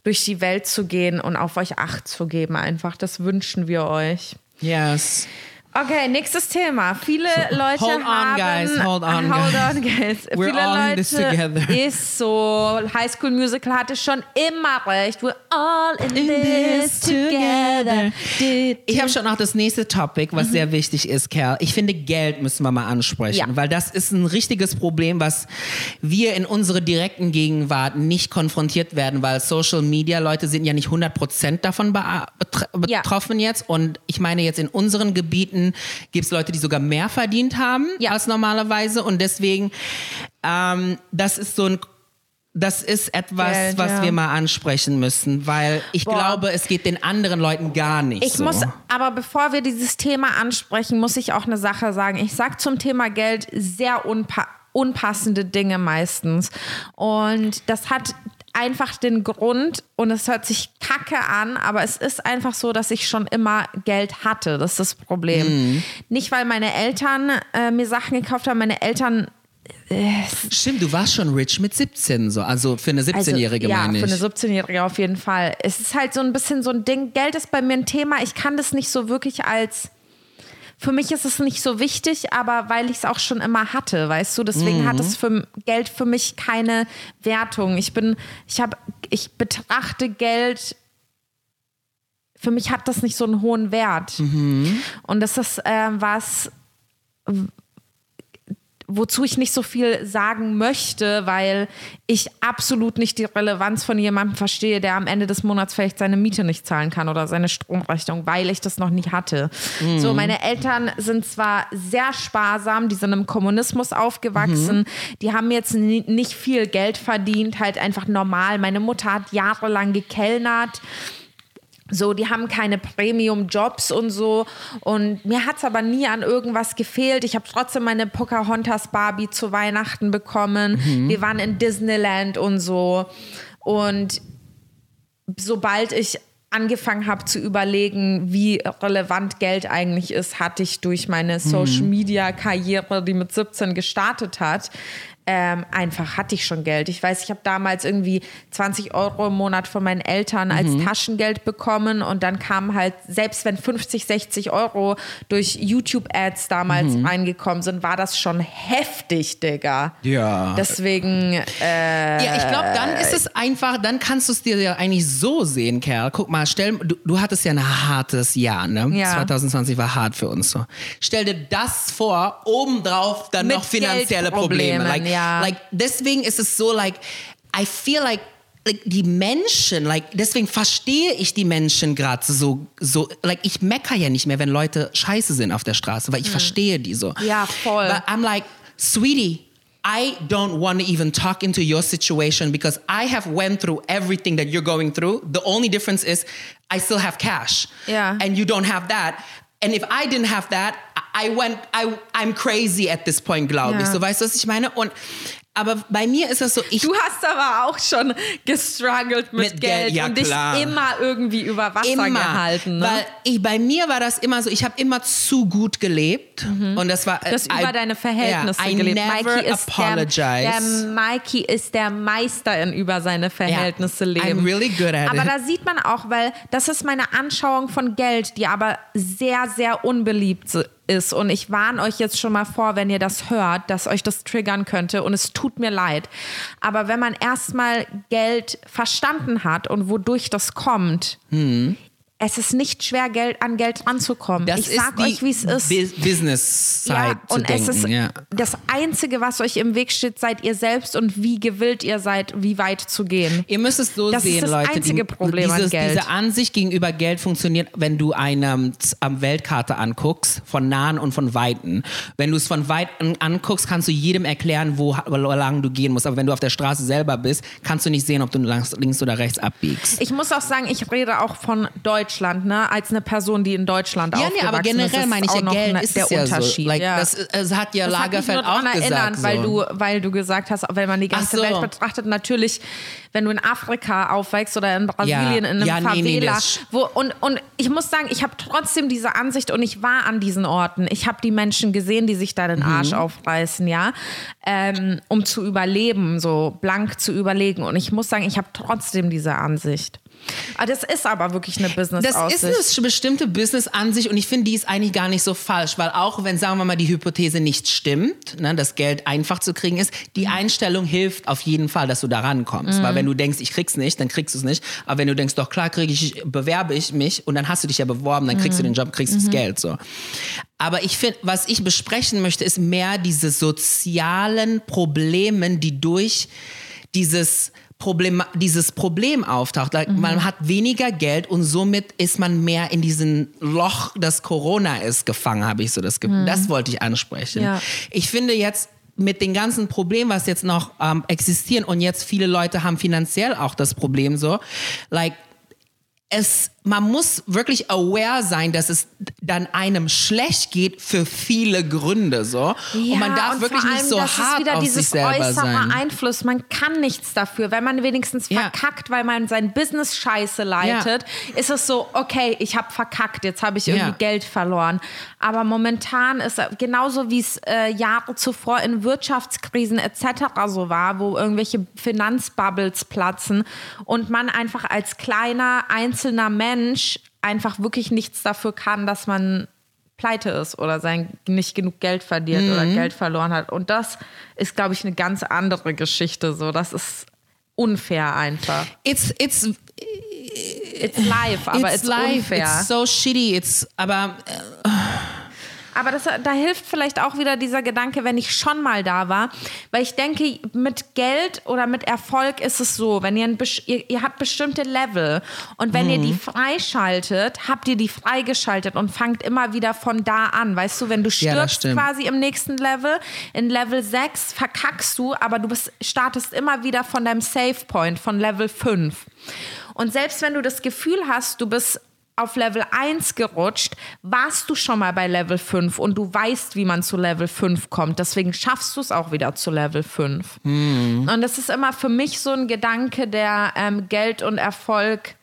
Speaker 1: durch die Welt zu gehen und auf euch Acht zu geben. Einfach, das wünschen wir euch.
Speaker 2: Yes.
Speaker 1: Okay, nächstes Thema. Viele Leute
Speaker 2: hold on,
Speaker 1: haben...
Speaker 2: guys, hold on, *laughs*
Speaker 1: hold
Speaker 2: guys.
Speaker 1: on, guys.
Speaker 2: We're
Speaker 1: Viele
Speaker 2: all in
Speaker 1: Leute
Speaker 2: this together. *laughs*
Speaker 1: ist so, High School Musical hatte schon immer recht. We're all in,
Speaker 2: In
Speaker 1: this
Speaker 2: this
Speaker 1: together.
Speaker 2: Ich habe schon noch das nächste Topic, was sehr wichtig ist, Kerl. Ich finde, Geld müssen wir mal ansprechen,
Speaker 1: Ja.
Speaker 2: weil das ist ein richtiges Problem, was wir in unserer direkten Gegenwart nicht konfrontiert werden, weil Social Media Leute sind ja nicht 100% davon bea- betr-
Speaker 1: Ja.
Speaker 2: betroffen jetzt. Und ich meine, jetzt in unseren Gebieten gibt es Leute, die sogar mehr verdient haben
Speaker 1: Ja.
Speaker 2: als normalerweise. Und deswegen, ähm, das ist so ein das ist etwas,
Speaker 1: Geld,
Speaker 2: was
Speaker 1: ja.
Speaker 2: wir mal ansprechen müssen, weil ich
Speaker 1: Boah.
Speaker 2: glaube, es geht den anderen Leuten gar nicht
Speaker 1: Ich
Speaker 2: so.
Speaker 1: muss, aber bevor wir dieses Thema ansprechen, muss ich auch eine Sache sagen. Ich sage zum Thema Geld sehr unpa unpassende Dinge meistens. Und das hat einfach den Grund, und es hört sich kacke an, aber es ist einfach so, dass ich schon immer Geld hatte. Das ist das Problem. Nicht, weil meine Eltern äh, mir Sachen gekauft haben. Meine Eltern
Speaker 2: Stimmt, du warst schon rich mit 17, so. Also für eine 17-Jährige
Speaker 1: also, ja,
Speaker 2: meine ich.
Speaker 1: für eine 17-Jährige auf jeden Fall. Es ist halt so ein bisschen so ein Ding. Geld ist bei mir ein Thema. Ich kann das nicht so wirklich als. Für mich ist es nicht so wichtig, aber weil ich es auch schon immer hatte, weißt du, deswegen hat
Speaker 2: Mhm.
Speaker 1: es für Geld für mich keine Wertung. Ich bin, ich habe, ich betrachte Geld. Für mich hat das nicht so einen hohen Wert.
Speaker 2: Mhm.
Speaker 1: Und das ist äh, was, wozu ich nicht so viel sagen möchte, weil ich absolut nicht die Relevanz von jemandem verstehe, der am Ende des Monats vielleicht seine Miete nicht zahlen kann oder seine Stromrechnung, weil ich das noch nie hatte. So, meine Eltern sind zwar sehr sparsam, die sind im Kommunismus aufgewachsen, die haben jetzt ni- nicht viel Geld verdient, halt einfach normal. Meine Mutter hat jahrelang gekellnert So, die haben keine Premium-Jobs und so. Und mir hat es aber nie an irgendwas gefehlt. Ich habe trotzdem meine Pocahontas Barbie zu Weihnachten bekommen.
Speaker 2: Mhm.
Speaker 1: Wir waren in Disneyland und so. Und sobald ich angefangen habe zu überlegen, wie relevant Geld eigentlich ist, hatte ich durch meine Social Media Karriere, die mit 17 gestartet hat, ähm, einfach hatte ich schon Geld. Ich weiß, ich habe damals irgendwie 20 Euro im Monat von meinen Eltern als Taschengeld bekommen und dann kamen halt, selbst wenn 50, 60 Euro durch YouTube-Ads damals reingekommen sind, war das schon heftig, Digga.
Speaker 2: Ja.
Speaker 1: Deswegen, äh,
Speaker 2: Ja, ich glaube, dann ist es einfach, dann kannst du es dir ja eigentlich so sehen, Kerl. Guck mal, stell, du, du hattest ja ein hartes Jahr, ne?
Speaker 1: Ja.
Speaker 2: 2020 war hart für uns so. Stell dir das vor, obendrauf dann
Speaker 1: Mit
Speaker 2: noch finanzielle Probleme. Like,
Speaker 1: ja.
Speaker 2: Like, deswegen ist es so, like, I feel like like, die Menschen, like, deswegen verstehe ich die Menschen gerade so, so, like, ich mecker ja nicht mehr, wenn Leute scheiße sind auf der Straße, weil ich hm. verstehe die so.
Speaker 1: Hm. Ja, voll.
Speaker 2: But I'm like, sweetie, I don't want to even talk into your situation because I have went through everything that you're going through. The only difference is I still have cash.
Speaker 1: Yeah.
Speaker 2: And you don't have that. And if I didn't have that, I went, I, I'm crazy at this point, glaube ich.
Speaker 1: Ja.
Speaker 2: So, weißt du, was ich meine? Und, aber bei mir ist das so, ich,
Speaker 1: Du hast aber auch schon gestruggelt mit,
Speaker 2: Mit
Speaker 1: Geld,
Speaker 2: Geld, ja,
Speaker 1: und dich
Speaker 2: klar.
Speaker 1: immer irgendwie über Wasser gehalten. Ne?
Speaker 2: Weil ich, bei mir war das immer so, ich habe immer zu gut gelebt. Und das war.
Speaker 1: Mhm. Du hast
Speaker 2: I-
Speaker 1: über deine Verhältnisse
Speaker 2: yeah, I
Speaker 1: gelebt.
Speaker 2: Never
Speaker 1: Mikey ist, der,
Speaker 2: apologize.
Speaker 1: der Mikey ist der Meister in über seine Verhältnisse
Speaker 2: Yeah,
Speaker 1: leben.
Speaker 2: I'm really good at
Speaker 1: aber
Speaker 2: it.
Speaker 1: da sieht man auch, weil das ist meine Anschauung von Geld, die aber sehr, sehr unbeliebt ist. Und ich warne euch jetzt schon mal vor, wenn ihr das hört, dass euch das triggern könnte. Und es tut mir leid. Aber wenn man erstmal Geld verstanden hat und wodurch das kommt, es ist nicht schwer, Geld, an Geld ranzukommen.
Speaker 2: das
Speaker 1: ich
Speaker 2: ist
Speaker 1: sag
Speaker 2: die
Speaker 1: euch, wie es ist.
Speaker 2: Bus- Business Side
Speaker 1: Ja,
Speaker 2: zu
Speaker 1: und
Speaker 2: denken.
Speaker 1: es ist
Speaker 2: ja.
Speaker 1: das Einzige, was euch im Weg steht, seid ihr selbst und wie gewillt ihr seid, wie weit zu gehen.
Speaker 2: Ihr müsst es so
Speaker 1: Das ist
Speaker 2: sehen,
Speaker 1: das
Speaker 2: Leute.
Speaker 1: einzige Problem an
Speaker 2: dieses,
Speaker 1: Geld.
Speaker 2: Diese Ansicht gegenüber Geld funktioniert, wenn du eine ähm, Weltkarte anguckst, von nahen und von weiten. Wenn du es von weitem anguckst, kannst du jedem erklären, wo, wo lang du gehen musst. Aber wenn du auf der Straße selber bist, kannst du nicht sehen, ob du links oder rechts abbiegst.
Speaker 1: Ich muss auch sagen, ich rede auch von Deutschland, ne? Als eine Person, die in Deutschland
Speaker 2: Ja, nee, aber
Speaker 1: aufgewachsen
Speaker 2: generell
Speaker 1: ist
Speaker 2: meine ich
Speaker 1: auch
Speaker 2: ja,
Speaker 1: noch
Speaker 2: Geld
Speaker 1: ne-
Speaker 2: ist
Speaker 1: der
Speaker 2: ja
Speaker 1: Unterschied.
Speaker 2: so. Like,
Speaker 1: ja.
Speaker 2: das, es hat ja
Speaker 1: Das hat mich
Speaker 2: Lagerfeld
Speaker 1: daran
Speaker 2: auch gesagt.
Speaker 1: weil
Speaker 2: so.
Speaker 1: du, weil du gesagt hast, wenn man die ganze
Speaker 2: so.
Speaker 1: Welt betrachtet, natürlich, wenn du in Afrika aufwächst oder in Brasilien
Speaker 2: Ja.
Speaker 1: in einem
Speaker 2: Ja, nee, nee,
Speaker 1: Favela,
Speaker 2: das-
Speaker 1: wo und und ich muss sagen, ich habe trotzdem diese Ansicht und ich war an diesen Orten. Ich habe die Menschen gesehen, die sich da den
Speaker 2: Mhm.
Speaker 1: Arsch aufreißen, ja, ähm, um zu überleben, so blank zu überlegen. Und ich muss sagen, ich habe trotzdem diese Ansicht. Aber das ist aber wirklich eine
Speaker 2: Das
Speaker 1: Business-Aussicht.
Speaker 2: ist eine bestimmte Business-Ansicht und ich finde, die ist eigentlich gar nicht so falsch, weil auch wenn, sagen wir mal, die Hypothese nicht stimmt, ne, dass Geld einfach zu kriegen ist, die Einstellung hilft auf jeden Fall, dass du da rankommst. Weil wenn du denkst, ich krieg's nicht, dann kriegst du es nicht. Aber wenn du denkst, doch klar kriege ich, bewerbe ich mich und dann hast du dich ja beworben, dann kriegst du den Job, kriegst du das Geld so. Aber ich finde, was ich besprechen möchte, ist mehr diese sozialen Probleme, die durch dieses Problem, dieses Problem auftaucht. Like, Man hat weniger Geld und somit ist man mehr in diesem Loch, das Corona ist, gefangen, habe ich so das Gefühl. Das wollte ich ansprechen.
Speaker 1: Ja.
Speaker 2: Ich finde jetzt mit den ganzen Problemen, was jetzt noch ähm, existieren und jetzt viele Leute haben finanziell auch das Problem so, like es, man muss wirklich aware sein, dass es dann einem schlecht geht für viele Gründe so. und man darf wirklich
Speaker 1: vor
Speaker 2: nicht
Speaker 1: allem,
Speaker 2: so
Speaker 1: das ist
Speaker 2: hart
Speaker 1: wieder
Speaker 2: auf
Speaker 1: dieses
Speaker 2: sich selber
Speaker 1: äußere
Speaker 2: sein.
Speaker 1: Einfluss. Man kann nichts dafür. Wenn man wenigstens
Speaker 2: Ja.
Speaker 1: verkackt, weil man sein Business scheiße leitet, ist es so, okay, ich habe verkackt, jetzt habe ich irgendwie
Speaker 2: Ja.
Speaker 1: Geld verloren. Aber momentan ist es genauso wie es äh, Jahre zuvor in Wirtschaftskrisen etc. so war, wo irgendwelche Finanzbubbles platzen und man einfach als kleiner einzelner Mensch einfach wirklich nichts dafür kann, dass man pleite ist oder sein nicht genug Geld verdient oder
Speaker 2: Mhm.
Speaker 1: Geld verloren hat. Und das ist, glaube ich, eine ganz andere Geschichte. So, das ist unfair einfach.
Speaker 2: It's, it's,
Speaker 1: It's life, aber it's,
Speaker 2: it's life.
Speaker 1: unfair.
Speaker 2: It's so shitty. It's, aber, äh,
Speaker 1: Aber das, da hilft vielleicht auch wieder dieser Gedanke, wenn ich schon mal da war. Weil ich denke, mit Geld oder mit Erfolg ist es so, wenn ihr, ein, ihr, ihr habt bestimmte Level und wenn mhm. ihr die freischaltet, habt ihr die freigeschaltet und fangt immer wieder von da an. Weißt du, wenn du stirbst ja, quasi im nächsten Level, in Level 6 verkackst du, aber du bist, startest immer wieder von deinem Save Point, von Level 5. Und selbst wenn du das Gefühl hast, du bist auf Level 1 gerutscht, warst du schon mal bei Level 5 und du weißt, wie man zu Level 5 kommt. Deswegen schaffst du es auch wieder zu Level 5. Mhm. Und das ist immer für mich so ein Gedanke, der ähm, Geld und Erfolg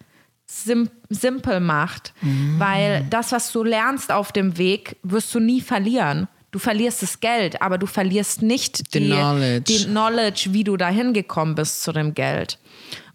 Speaker 1: sim simpel macht. Mhm. Weil das, was du lernst auf dem Weg, wirst du nie verlieren. Du verlierst das Geld, aber du verlierst nicht die, knowledge. die Knowledge, wie du dahin gekommen bist zu dem Geld.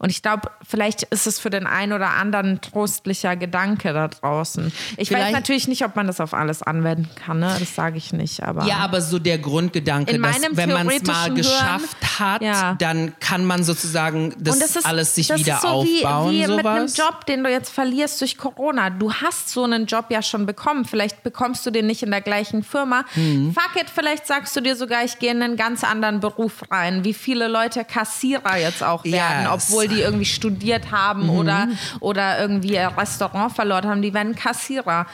Speaker 1: Und ich glaube, vielleicht ist es für den einen oder anderen ein trostlicher Gedanke da draußen. Ich vielleicht, weiß natürlich nicht, ob man das auf alles anwenden kann, ne? das sage ich nicht. Aber
Speaker 2: ja, aber so der Grundgedanke, dass wenn man es mal geschafft hat, ja. dann kann man sozusagen das, das ist, alles sich das wieder so aufbauen. Wie, wie sowas. mit einem
Speaker 1: Job, den du jetzt verlierst durch Corona. Du hast so einen Job ja schon bekommen. Vielleicht bekommst du den nicht in der gleichen Firma. Mhm. Fuck it, vielleicht sagst du dir sogar, ich gehe in einen ganz anderen Beruf rein. Wie viele Leute Kassierer jetzt auch werden, yes. obwohl die irgendwie studiert haben mhm. oder, oder irgendwie ein Restaurant verloren haben, die werden Kassierer.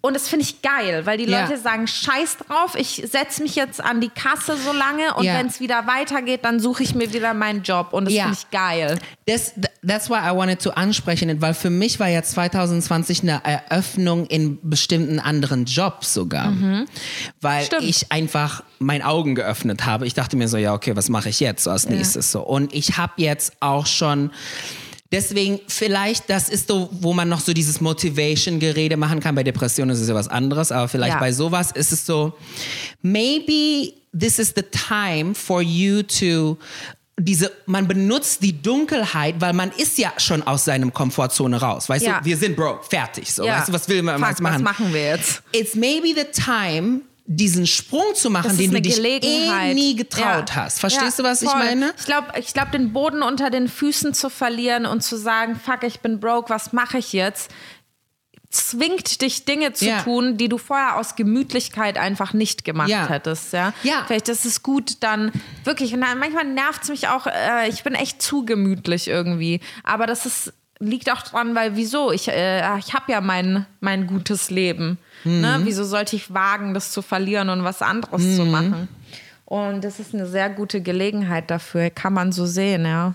Speaker 1: Und das finde ich geil, weil die Leute ja. sagen, scheiß drauf, ich setze mich jetzt an die Kasse so lange und ja. wenn es wieder weitergeht, dann suche ich mir wieder meinen Job. Und das ja. finde ich geil.
Speaker 2: Das, that's why I wanted to ansprechen, weil für mich war ja 2020 eine Eröffnung in bestimmten anderen Jobs sogar. Mhm. Weil Stimmt. ich einfach mein Augen geöffnet habe. Ich dachte mir so, ja, okay, was mache ich jetzt so als nächstes so? Und ich habe jetzt auch schon Deswegen vielleicht, das ist so, wo man noch so dieses Motivation-Gerede machen kann. Bei Depressionen ist es ja was anderes, aber vielleicht ja. bei sowas ist es so, maybe this is the time for you to diese, man benutzt die Dunkelheit, weil man ist ja schon aus seinem Komfortzone raus. Weißt ja. du, wir sind broke, fertig. So, ja. weißt du, was will man
Speaker 1: Fuck,
Speaker 2: machen?
Speaker 1: Was machen wir jetzt?
Speaker 2: It's maybe the time diesen Sprung zu machen, den du dich eh nie getraut ja. hast. Verstehst ja, du, was voll. ich meine?
Speaker 1: Ich glaube, ich glaub, den Boden unter den Füßen zu verlieren und zu sagen, fuck, ich bin broke, was mache ich jetzt? Zwingt dich Dinge zu ja. tun, die du vorher aus Gemütlichkeit einfach nicht gemacht ja. hättest. Ja?
Speaker 2: ja.
Speaker 1: Vielleicht ist es gut, dann wirklich. Und dann, manchmal nervt es mich auch. Äh, ich bin echt zu gemütlich irgendwie. Aber das ist liegt auch dran, weil wieso? Ich, äh, ich habe ja mein, mein gutes Leben. Ne? Mhm. Ne? Wieso sollte ich wagen, das zu verlieren und was anderes mhm. zu machen? Und das ist eine sehr gute Gelegenheit dafür, kann man so sehen, ja.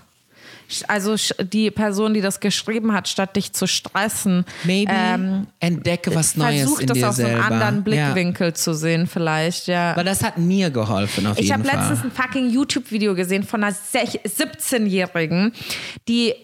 Speaker 1: Also die Person, die das geschrieben hat, statt dich zu stressen,
Speaker 2: Maybe ähm, entdecke was Neues versuch in das aus selber. einem
Speaker 1: anderen Blickwinkel ja. zu sehen, vielleicht. Ja.
Speaker 2: Weil das hat mir geholfen auf
Speaker 1: ich
Speaker 2: jeden
Speaker 1: Fall. Ich habe letztens ein fucking YouTube-Video gesehen von einer 17-Jährigen, die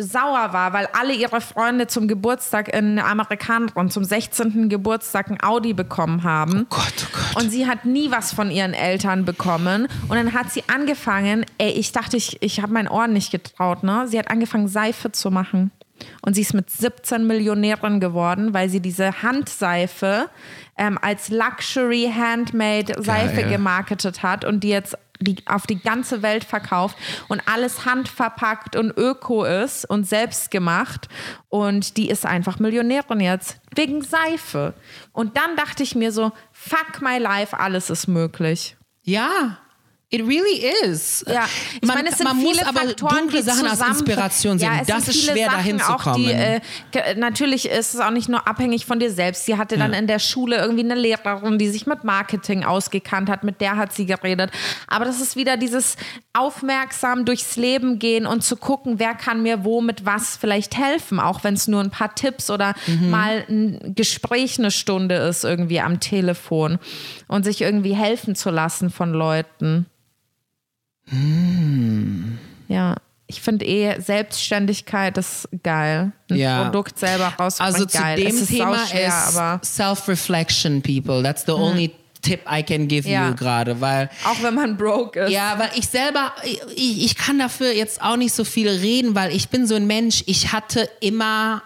Speaker 1: sauer war, weil alle ihre Freunde zum Geburtstag in Amerikaner und zum 16. Geburtstag ein Audi bekommen haben.
Speaker 2: Oh Gott, oh Gott.
Speaker 1: Und sie hat nie was von ihren Eltern bekommen. Und dann hat sie angefangen, ey, ich dachte, ich, ich habe meinen Ohren nicht getraut, ne? Sie hat angefangen, Seife zu machen. Und sie ist mit 17 Millionärin geworden, weil sie diese Handseife ähm, als Luxury Handmade Seife Geil. gemarketet hat und die jetzt die, auf die ganze Welt verkauft und alles handverpackt und öko ist und selbst gemacht. Und die ist einfach Millionärin jetzt wegen Seife. Und dann dachte ich mir so, fuck my life, alles ist möglich.
Speaker 2: Ja. It really is.
Speaker 1: Ja, ich man, meine, es sind man viele muss aber Faktoren, dunkle
Speaker 2: Sachen als Inspiration sehen. Ja, das ist schwer, dahin zu kommen. Die, äh,
Speaker 1: natürlich ist es auch nicht nur abhängig von dir selbst. Sie hatte dann ja. in der Schule irgendwie eine Lehrerin, die sich mit Marketing ausgekannt hat. Mit der hat sie geredet. Aber das ist wieder dieses aufmerksam durchs Leben gehen und zu gucken, wer kann mir wo mit was vielleicht helfen. Auch wenn es nur ein paar Tipps oder mhm. mal ein Gespräch eine Stunde ist irgendwie am Telefon. Und sich irgendwie helfen zu lassen von Leuten.
Speaker 2: Mm.
Speaker 1: Ja, ich finde eh Selbstständigkeit ist geil. Ein ja. Produkt selber rausbringen
Speaker 2: Also zu
Speaker 1: geil.
Speaker 2: dem Thema schwer, ist Self-Reflection, people. That's the hm. only Tipp I can give ja. you gerade, weil
Speaker 1: auch wenn man broke ist.
Speaker 2: Ja, weil ich selber ich, ich kann dafür jetzt auch nicht so viel reden, weil ich bin so ein Mensch, ich hatte immer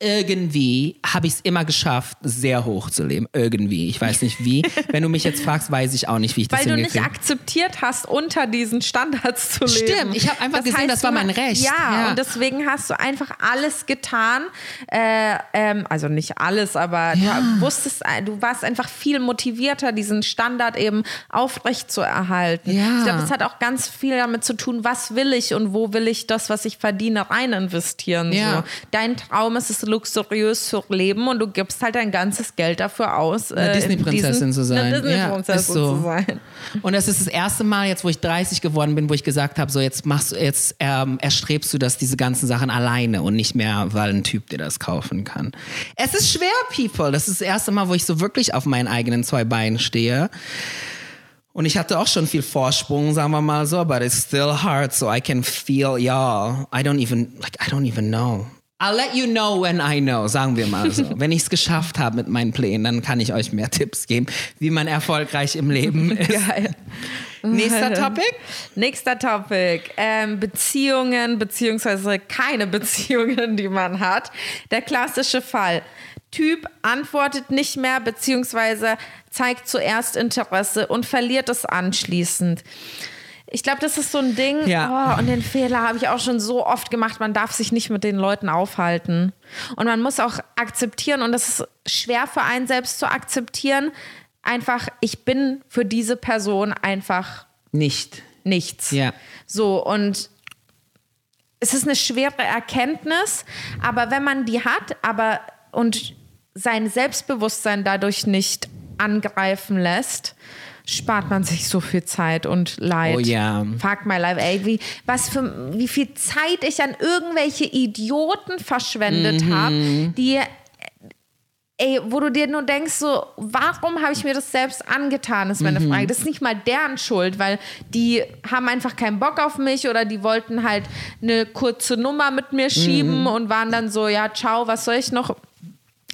Speaker 2: irgendwie habe ich es immer geschafft, sehr hoch zu leben. Irgendwie. Ich weiß nicht wie. *laughs* Wenn du mich jetzt fragst, weiß ich auch nicht, wie ich das
Speaker 1: Weil du nicht
Speaker 2: hingekriegt
Speaker 1: akzeptiert hast, unter diesen Standards zu leben.
Speaker 2: Stimmt, ich habe einfach gesehen, das war mein Recht.
Speaker 1: Ja,
Speaker 2: Ja.
Speaker 1: und deswegen hast du einfach alles getan. Äh, ähm, also nicht alles, aber
Speaker 2: Ja.
Speaker 1: du wusstest, äh, du warst einfach viel motivierter, diesen Standard eben aufrecht zu erhalten.
Speaker 2: Ja.
Speaker 1: Ich glaube, das hat auch ganz viel damit zu tun, was will ich und wo will ich das, was ich verdiene, rein investieren.
Speaker 2: Ja.
Speaker 1: So. Dein Traum ist es, luxuriös zu leben und du gibst halt dein ganzes Geld dafür aus,
Speaker 2: Eine
Speaker 1: äh,
Speaker 2: Disney-Prinzessin zu sein.
Speaker 1: Eine Disney-Prinzessin
Speaker 2: Ja, so.
Speaker 1: zu sein.
Speaker 2: Und das ist das erste Mal jetzt, wo ich 30 geworden bin, wo ich gesagt habe, so jetzt machst du, jetzt ähm, erstrebst du das, diese ganzen Sachen alleine und nicht mehr, weil ein Typ dir das kaufen kann. Es ist schwer, People. Das ist das erste Mal, wo ich so wirklich auf meinen eigenen zwei Beinen stehe. Und ich hatte auch schon viel Vorsprung, sagen wir mal so, but it's still hard, so I can feel y'all. I don't even, like, I don't even know. I'll let you know when I know, sagen wir mal so. Wenn ich es geschafft habe mit meinen Plänen, dann kann ich euch mehr Tipps geben, wie man erfolgreich im Leben *laughs* ist.
Speaker 1: Geil.
Speaker 2: Nächster Topic?
Speaker 1: Nächster Topic. Ähm, Beziehungen beziehungsweise keine Beziehungen, die man hat. Der klassische Fall. Typ antwortet nicht mehr beziehungsweise zeigt zuerst Interesse und verliert es anschließend. Ich glaube, das ist so ein Ding.
Speaker 2: Ja.
Speaker 1: Oh, und den Fehler habe ich auch schon so oft gemacht. Man darf sich nicht mit den Leuten aufhalten. Und man muss auch akzeptieren, und das ist schwer für einen selbst zu akzeptieren, einfach, ich bin für diese Person einfach
Speaker 2: Nicht.
Speaker 1: nichts.
Speaker 2: Ja.
Speaker 1: So, und es ist eine schwere Erkenntnis, aber wenn man die hat, aber und sein Selbstbewusstsein dadurch nicht angreifen lässt, spart man sich so viel Zeit und Leid.
Speaker 2: Oh ja.
Speaker 1: Fuck my life, ey, wie, was für, wie viel Zeit ich an irgendwelche Idioten verschwendet
Speaker 2: Mhm.
Speaker 1: habe, die Ey, wo du dir nur denkst, so, warum habe ich mir das selbst angetan, ist meine Frage. Das ist nicht mal deren Schuld, weil die haben einfach keinen Bock auf mich oder die wollten halt eine kurze Nummer mit mir schieben und waren dann so, ja, ciao, was soll ich noch?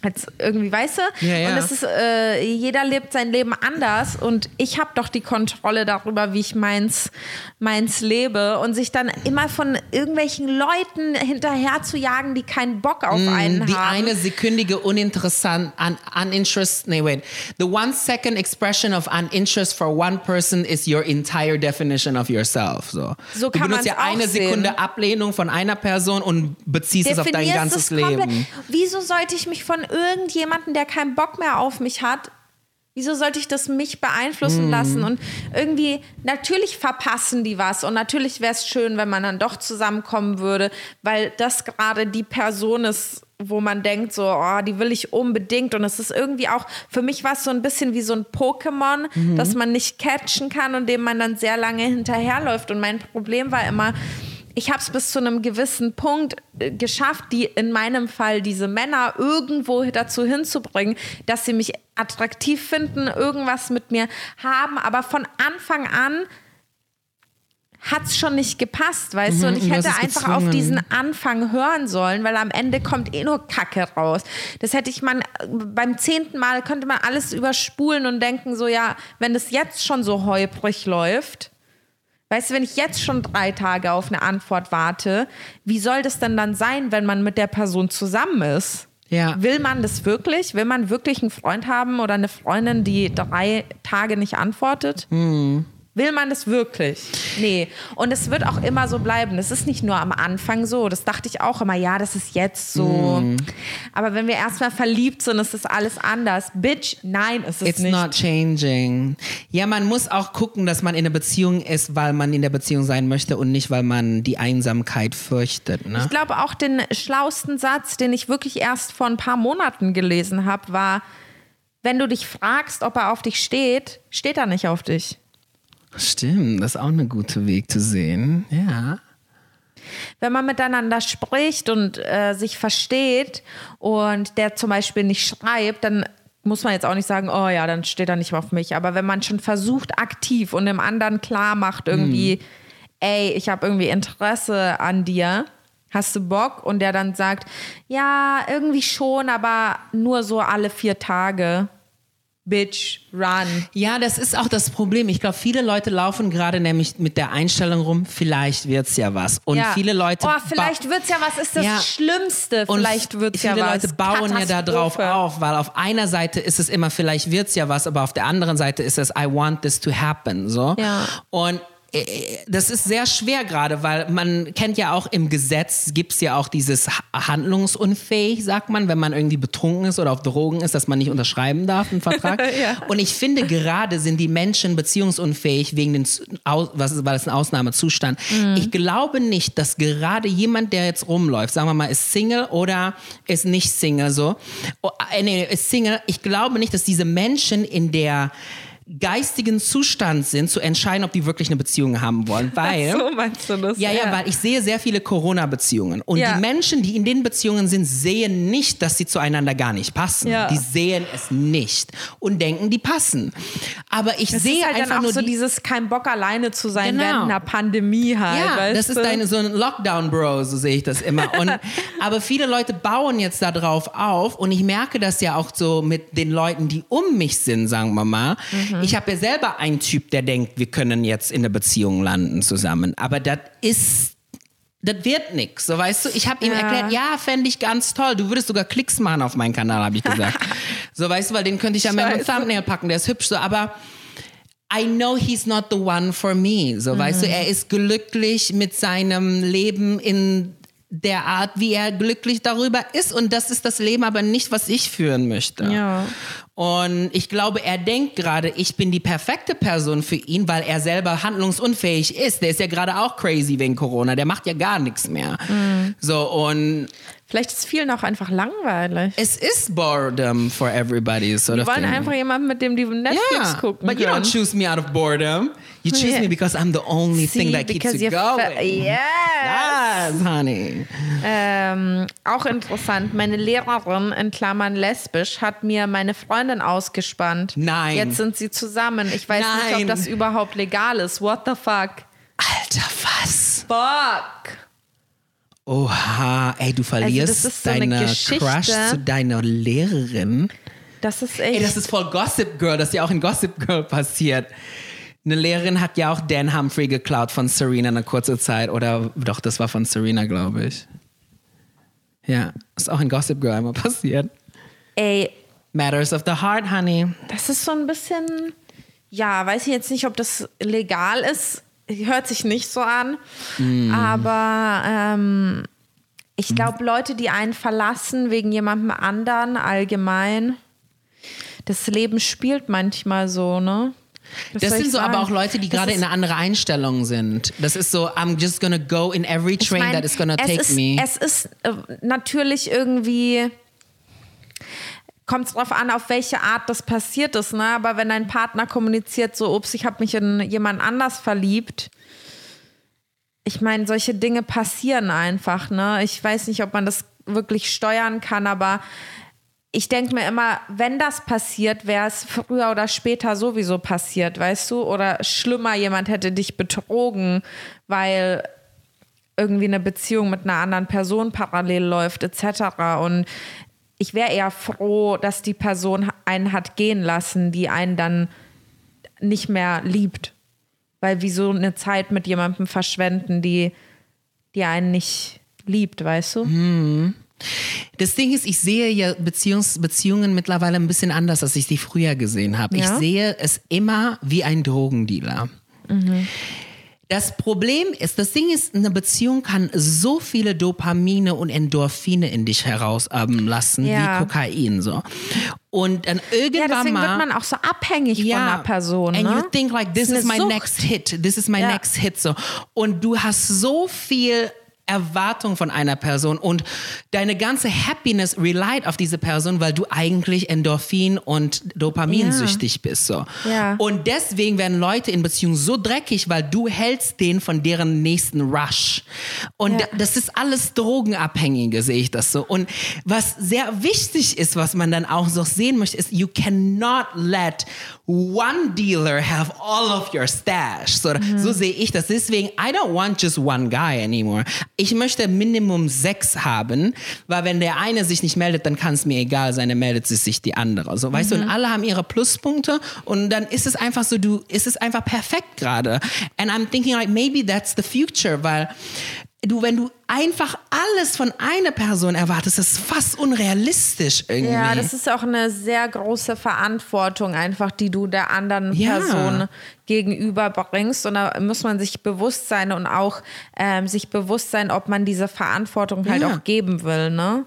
Speaker 1: Als irgendwie, weißt du?
Speaker 2: Ja, ja.
Speaker 1: Und es ist, äh, jeder lebt sein Leben anders und ich habe doch die Kontrolle darüber, wie ich meins, meins lebe und sich dann immer von irgendwelchen Leuten hinterher zu jagen, die keinen Bock auf einen
Speaker 2: Mm, Die
Speaker 1: haben.
Speaker 2: eine sekündige uninteressant, un, uninterest, nee, wait. The one second expression of uninterest for one person is your entire definition of yourself. So,
Speaker 1: So
Speaker 2: du
Speaker 1: kann
Speaker 2: benutzt ja eine
Speaker 1: sehen.
Speaker 2: Sekunde Ablehnung von einer Person und beziehst es auf dein
Speaker 1: Definierst
Speaker 2: ganzes. Leben.
Speaker 1: Wieso sollte ich mich von irgendjemandem, der keinen Bock mehr auf mich hat, wieso sollte ich das mich beeinflussen lassen? Und irgendwie, natürlich verpassen die was und natürlich wäre es schön, wenn man dann doch zusammenkommen würde, weil das gerade die Person ist, wo man denkt, so, oh, die will ich unbedingt. Und es ist irgendwie auch, für mich war es so ein bisschen wie so ein Pokémon,
Speaker 2: Mhm.
Speaker 1: das man nicht catchen kann und dem man dann sehr lange hinterherläuft. Und mein Problem war immer, ich habe es bis zu einem gewissen Punkt äh, geschafft, die in meinem Fall diese Männer irgendwo dazu hinzubringen, dass sie mich attraktiv finden, irgendwas mit mir haben, aber von Anfang an hat es schon nicht gepasst, weißt du? Und ich
Speaker 2: du hast
Speaker 1: hätte einfach auf diesen Anfang hören sollen, weil am Ende kommt eh nur Kacke raus. Das hätte ich man beim zehnten Mal könnte man alles überspulen und denken so, ja, wenn es jetzt schon so holprig läuft, Weißt du, wenn ich jetzt schon drei Tage auf eine Antwort warte, wie soll das denn dann sein, wenn man mit der Person zusammen ist?
Speaker 2: Ja.
Speaker 1: Will man das wirklich? Will man wirklich einen Freund haben oder eine Freundin, die drei Tage nicht antwortet? Will man das wirklich? Nee. Und es wird auch immer so bleiben. Das ist nicht nur am Anfang so. Das dachte ich auch immer, ja, das ist jetzt so. Aber wenn wir erstmal verliebt sind, ist das alles anders. Bitch, nein, ist es
Speaker 2: It's
Speaker 1: nicht.
Speaker 2: not changing. Ja, man muss auch gucken, dass man in einer Beziehung ist, weil man in der Beziehung sein möchte und nicht, weil man die Einsamkeit fürchtet. Ne?
Speaker 1: Ich glaube auch den schlausten Satz, den ich wirklich erst vor ein paar Monaten gelesen habe, war, wenn du dich fragst, ob er auf dich steht, steht er nicht auf dich.
Speaker 2: Stimmt, das ist auch ein guter Weg zu sehen. Ja.
Speaker 1: Wenn man miteinander spricht und äh, sich versteht und der zum Beispiel nicht schreibt, dann muss man jetzt auch nicht sagen, oh ja, dann steht er nicht auf mich. Aber wenn man schon versucht, aktiv und dem anderen klar macht, irgendwie, ey, ich habe irgendwie Interesse an dir, hast du Bock? Und der dann sagt, ja, irgendwie schon, aber nur so alle vier Tage. Bitch, run.
Speaker 2: Ja, das ist auch das Problem. Ich glaube, viele Leute laufen gerade nämlich mit der Einstellung rum, vielleicht wird's ja was. Und
Speaker 1: ja.
Speaker 2: viele Leute.
Speaker 1: Oh, vielleicht wird's ja was, ist das
Speaker 2: Ja.
Speaker 1: Schlimmste. Vielleicht wird's ja
Speaker 2: viele
Speaker 1: was.
Speaker 2: Leute bauen ja da drauf auf, weil auf einer Seite ist es immer, vielleicht wird's ja was, aber auf der anderen Seite ist es, I want this to happen. So.
Speaker 1: Ja.
Speaker 2: Und das ist sehr schwer gerade, weil man kennt ja auch im Gesetz gibt's ja auch dieses ha- handlungsunfähig, sagt man, wenn man irgendwie betrunken ist oder auf Drogen ist, dass man nicht unterschreiben darf, einen Vertrag. *laughs*
Speaker 1: Ja.
Speaker 2: Und ich finde, gerade sind die Menschen beziehungsunfähig wegen den, was ist, weil es ein Ausnahmezustand.
Speaker 1: Mhm.
Speaker 2: Ich glaube nicht, dass gerade jemand, der jetzt rumläuft, sagen wir mal, ist Single oder ist nicht Single, so, oh, äh, nee, ist Single. Ich glaube nicht, dass diese Menschen in der geistigen Zustand sind, zu entscheiden, ob die wirklich eine Beziehung haben wollen, weil
Speaker 1: So meinst du das?
Speaker 2: ja, ja, weil ich sehe sehr viele Corona-Beziehungen. Und
Speaker 1: Ja.
Speaker 2: die Menschen, die in den Beziehungen sind, sehen nicht, dass sie zueinander gar nicht passen.
Speaker 1: Ja.
Speaker 2: Die sehen es nicht und denken, die passen. Aber ich
Speaker 1: Das
Speaker 2: sehe
Speaker 1: ist halt
Speaker 2: einfach nur
Speaker 1: so
Speaker 2: die,
Speaker 1: dieses kein Bock alleine zu sein
Speaker 2: Genau.
Speaker 1: während einer Pandemie halt.
Speaker 2: ja,
Speaker 1: weißt
Speaker 2: das ist
Speaker 1: du?
Speaker 2: deine, so ein Lockdown-Bro, so sehe ich das immer. Und, *laughs* aber viele Leute bauen jetzt da drauf auf und ich merke das ja auch so mit den Leuten, die um mich sind, sagen wir mal.
Speaker 1: Mhm.
Speaker 2: Ich habe ja selber einen Typ, der denkt, wir können jetzt in der Beziehung landen zusammen. Aber das ist das wird nix, so weißt du. Ich habe ihm
Speaker 1: Ja.
Speaker 2: erklärt, ja, fände ich ganz toll. Du würdest sogar Klicks machen auf meinen Kanal, habe ich *laughs* gesagt. so weißt du, weil den könnte ich ja mit einem. Thumbnail packen, der ist hübsch so, aber I know he's not the one for me. So, weißt
Speaker 1: Mhm.
Speaker 2: du, er ist glücklich mit seinem Leben in der Art, wie er glücklich darüber ist. Und das ist das Leben aber nicht, was ich führen möchte.
Speaker 1: Ja.
Speaker 2: Und ich glaube, er denkt gerade, ich bin die perfekte Person für ihn, weil er selber handlungsunfähig ist. Der ist ja gerade auch crazy wegen Corona. Der macht ja gar nichts mehr.
Speaker 1: Mhm.
Speaker 2: So, und
Speaker 1: Vielleicht ist vielen auch einfach langweilig.
Speaker 2: es ist boredom for everybody. Sort
Speaker 1: Die wollen einfach jemanden, mit dem die Netflix
Speaker 2: Yeah,
Speaker 1: gucken
Speaker 2: but you
Speaker 1: können.
Speaker 2: don't choose me out of boredom. You choose
Speaker 1: Yeah.
Speaker 2: me because I'm the only
Speaker 1: See,
Speaker 2: thing that keeps you going.
Speaker 1: Yes.
Speaker 2: Yes, honey.
Speaker 1: Ähm, auch interessant, meine Lehrerin in Klammern lesbisch hat mir meine Freundin ausgespannt.
Speaker 2: Nein.
Speaker 1: Jetzt sind sie zusammen. Ich weiß nicht,
Speaker 2: Nein.
Speaker 1: ob das überhaupt legal ist. What the fuck?
Speaker 2: Alter, was?
Speaker 1: Fuck.
Speaker 2: Oha, ey, du verlierst
Speaker 1: Also das ist so eine
Speaker 2: deine. Crush zu deiner Lehrerin.
Speaker 1: Das ist echt.
Speaker 2: Ey, das ist voll Gossip Girl, das ist ja auch in Gossip Girl passiert. Eine Lehrerin hat ja auch Dan Humphrey geklaut von Serena eine kurze Zeit. Oder doch, das war von Serena, glaube ich. Ja, ist auch in Gossip Girl einmal passiert.
Speaker 1: ey,
Speaker 2: Matters of the Heart, honey.
Speaker 1: das ist so ein bisschen. Ja, weiß ich jetzt nicht, ob das legal ist. Hört sich nicht so an.
Speaker 2: Mm.
Speaker 1: Aber ähm, ich glaube, Leute, die einen verlassen wegen jemandem anderen allgemein, das Leben spielt manchmal so, ne? Was
Speaker 2: Das sind
Speaker 1: ich
Speaker 2: so aber
Speaker 1: sagen?
Speaker 2: auch Leute, die gerade in eine andere Einstellung sind. Das ist so, I'm just gonna go in every
Speaker 1: Ich
Speaker 2: train
Speaker 1: mein,
Speaker 2: that is gonna take
Speaker 1: ist,
Speaker 2: me.
Speaker 1: Es ist äh, natürlich irgendwie. Kommt es drauf an, auf welche Art das passiert ist, ne? Aber wenn dein Partner kommuniziert, so, ups, ich habe mich in jemand anders verliebt. Ich meine, solche Dinge passieren einfach, ne? Ich weiß nicht, ob man das wirklich steuern kann, aber ich denke mir immer, wenn das passiert, wäre es früher oder später sowieso passiert, weißt du? Oder schlimmer, jemand hätte dich betrogen, weil irgendwie eine Beziehung mit einer anderen Person parallel läuft, etc. Und ich wäre eher froh, dass die Person einen hat gehen lassen, die einen dann nicht mehr liebt. Weil wieso eine Zeit mit jemandem verschwenden, die, die einen nicht liebt, weißt du?
Speaker 2: Das Ding ist, ich sehe ja Beziehungs Beziehungen mittlerweile ein bisschen anders, als ich sie früher gesehen habe. Ich
Speaker 1: Ja?
Speaker 2: sehe es immer wie ein Drogendealer. Das Problem ist, das Ding ist, eine Beziehung kann so viele Dopamine und Endorphine in dich heraus ähm, lassen,
Speaker 1: Ja.
Speaker 2: wie Kokain so. Und dann
Speaker 1: Ja,
Speaker 2: irgendwann
Speaker 1: deswegen
Speaker 2: mal
Speaker 1: wird man auch so abhängig von einer Person.
Speaker 2: And
Speaker 1: ne?
Speaker 2: you think like this
Speaker 1: Das
Speaker 2: is my
Speaker 1: Sucht.
Speaker 2: next hit, this is my
Speaker 1: Ja.
Speaker 2: next hit so. Und du hast so viel Erwartung von einer Person und deine ganze Happiness relied auf diese Person, weil du eigentlich Endorphin und Dopaminsüchtig bist so.
Speaker 1: Ja.
Speaker 2: Und deswegen werden Leute in Beziehungen so dreckig, weil du hältst den von deren nächsten Rush. Und
Speaker 1: Ja.
Speaker 2: da- das ist alles Drogenabhängige, sehe ich das so. Und was sehr wichtig ist, was man dann auch so sehen möchte, ist, you cannot let one dealer have all of your stash. So, so sehe ich das. Deswegen, I don't want just one guy anymore. Ich möchte Minimum sechs haben, weil wenn der eine sich nicht meldet, dann kann es mir egal sein, dann meldet sich die andere. So, weißt du, und alle haben ihre Pluspunkte und dann ist es einfach so, du, ist es einfach perfekt gerade. And I'm thinking like, maybe that's the future, weil du, wenn du einfach alles von einer Person erwartest, das ist fast unrealistisch irgendwie.
Speaker 1: Ja, das ist auch eine sehr große Verantwortung einfach, die du der anderen
Speaker 2: Ja.
Speaker 1: Person gegenüberbringst. Und da muss man sich bewusst sein und auch ähm, sich bewusst sein, ob man diese Verantwortung halt
Speaker 2: Ja.
Speaker 1: auch geben will, ne?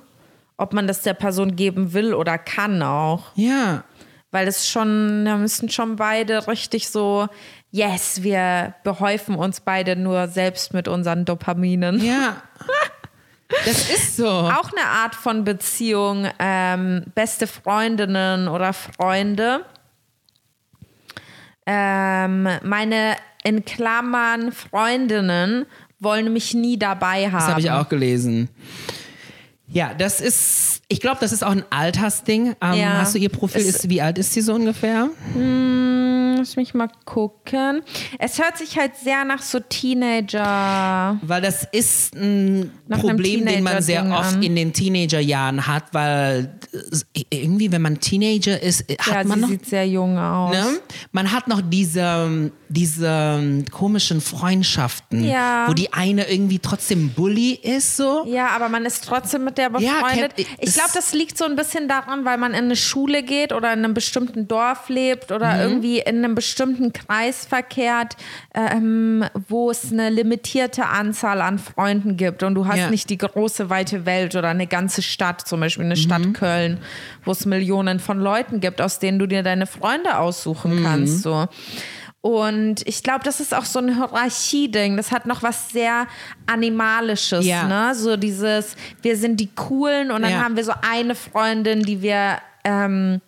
Speaker 1: Ob man das der Person geben will oder kann auch.
Speaker 2: ja.
Speaker 1: Weil es schon, da müssen schon beide richtig so, yes, wir behäufen uns beide nur selbst mit unseren Dopaminen.
Speaker 2: Ja. *laughs* Das ist so.
Speaker 1: Auch eine Art von Beziehung, ähm, beste Freundinnen oder Freunde. Ähm, meine in Klammern Freundinnen wollen mich nie dabei haben.
Speaker 2: Das habe ich auch gelesen. Ja, das ist, ich glaube, das ist auch ein Altersding. Ähm,
Speaker 1: Ja.
Speaker 2: Hast du ihr Profil,
Speaker 1: Es-
Speaker 2: ist, wie alt ist sie so ungefähr?
Speaker 1: Lass mich mal gucken. Es hört sich halt sehr nach so Teenager.
Speaker 2: Weil das ist ein
Speaker 1: Nach
Speaker 2: Problem, den man sehr
Speaker 1: Teenager-Ding
Speaker 2: oft
Speaker 1: an.
Speaker 2: in den Teenagerjahren hat, weil äh, irgendwie, wenn man Teenager ist, hat
Speaker 1: Ja,
Speaker 2: man
Speaker 1: sie
Speaker 2: noch
Speaker 1: sieht sehr jung aus.
Speaker 2: Ne? Man hat noch diese, diese komischen Freundschaften,
Speaker 1: Ja.
Speaker 2: wo die eine irgendwie trotzdem Bully ist, so.
Speaker 1: Ja, aber man ist trotzdem mit der
Speaker 2: Ja,
Speaker 1: befreundet.
Speaker 2: kennt-
Speaker 1: ich glaube, das liegt so ein bisschen daran, weil man in eine Schule geht oder in einem bestimmten Dorf lebt oder
Speaker 2: Mhm.
Speaker 1: irgendwie in einem bestimmten Kreis verkehrt, ähm, wo es eine limitierte Anzahl an Freunden gibt und du hast
Speaker 2: Ja.
Speaker 1: nicht die große weite Welt oder eine ganze Stadt, zum Beispiel eine
Speaker 2: Mhm.
Speaker 1: Stadt Köln, wo es Millionen von Leuten gibt, aus denen du dir deine Freunde
Speaker 2: Mhm.
Speaker 1: aussuchen kannst. So. Und ich glaube, das ist auch so ein Hierarchie-Ding. Das hat noch was sehr Animalisches,
Speaker 2: Ja.
Speaker 1: ne? So dieses, wir sind die Coolen und dann
Speaker 2: Ja.
Speaker 1: haben wir so eine Freundin, die wir ähm,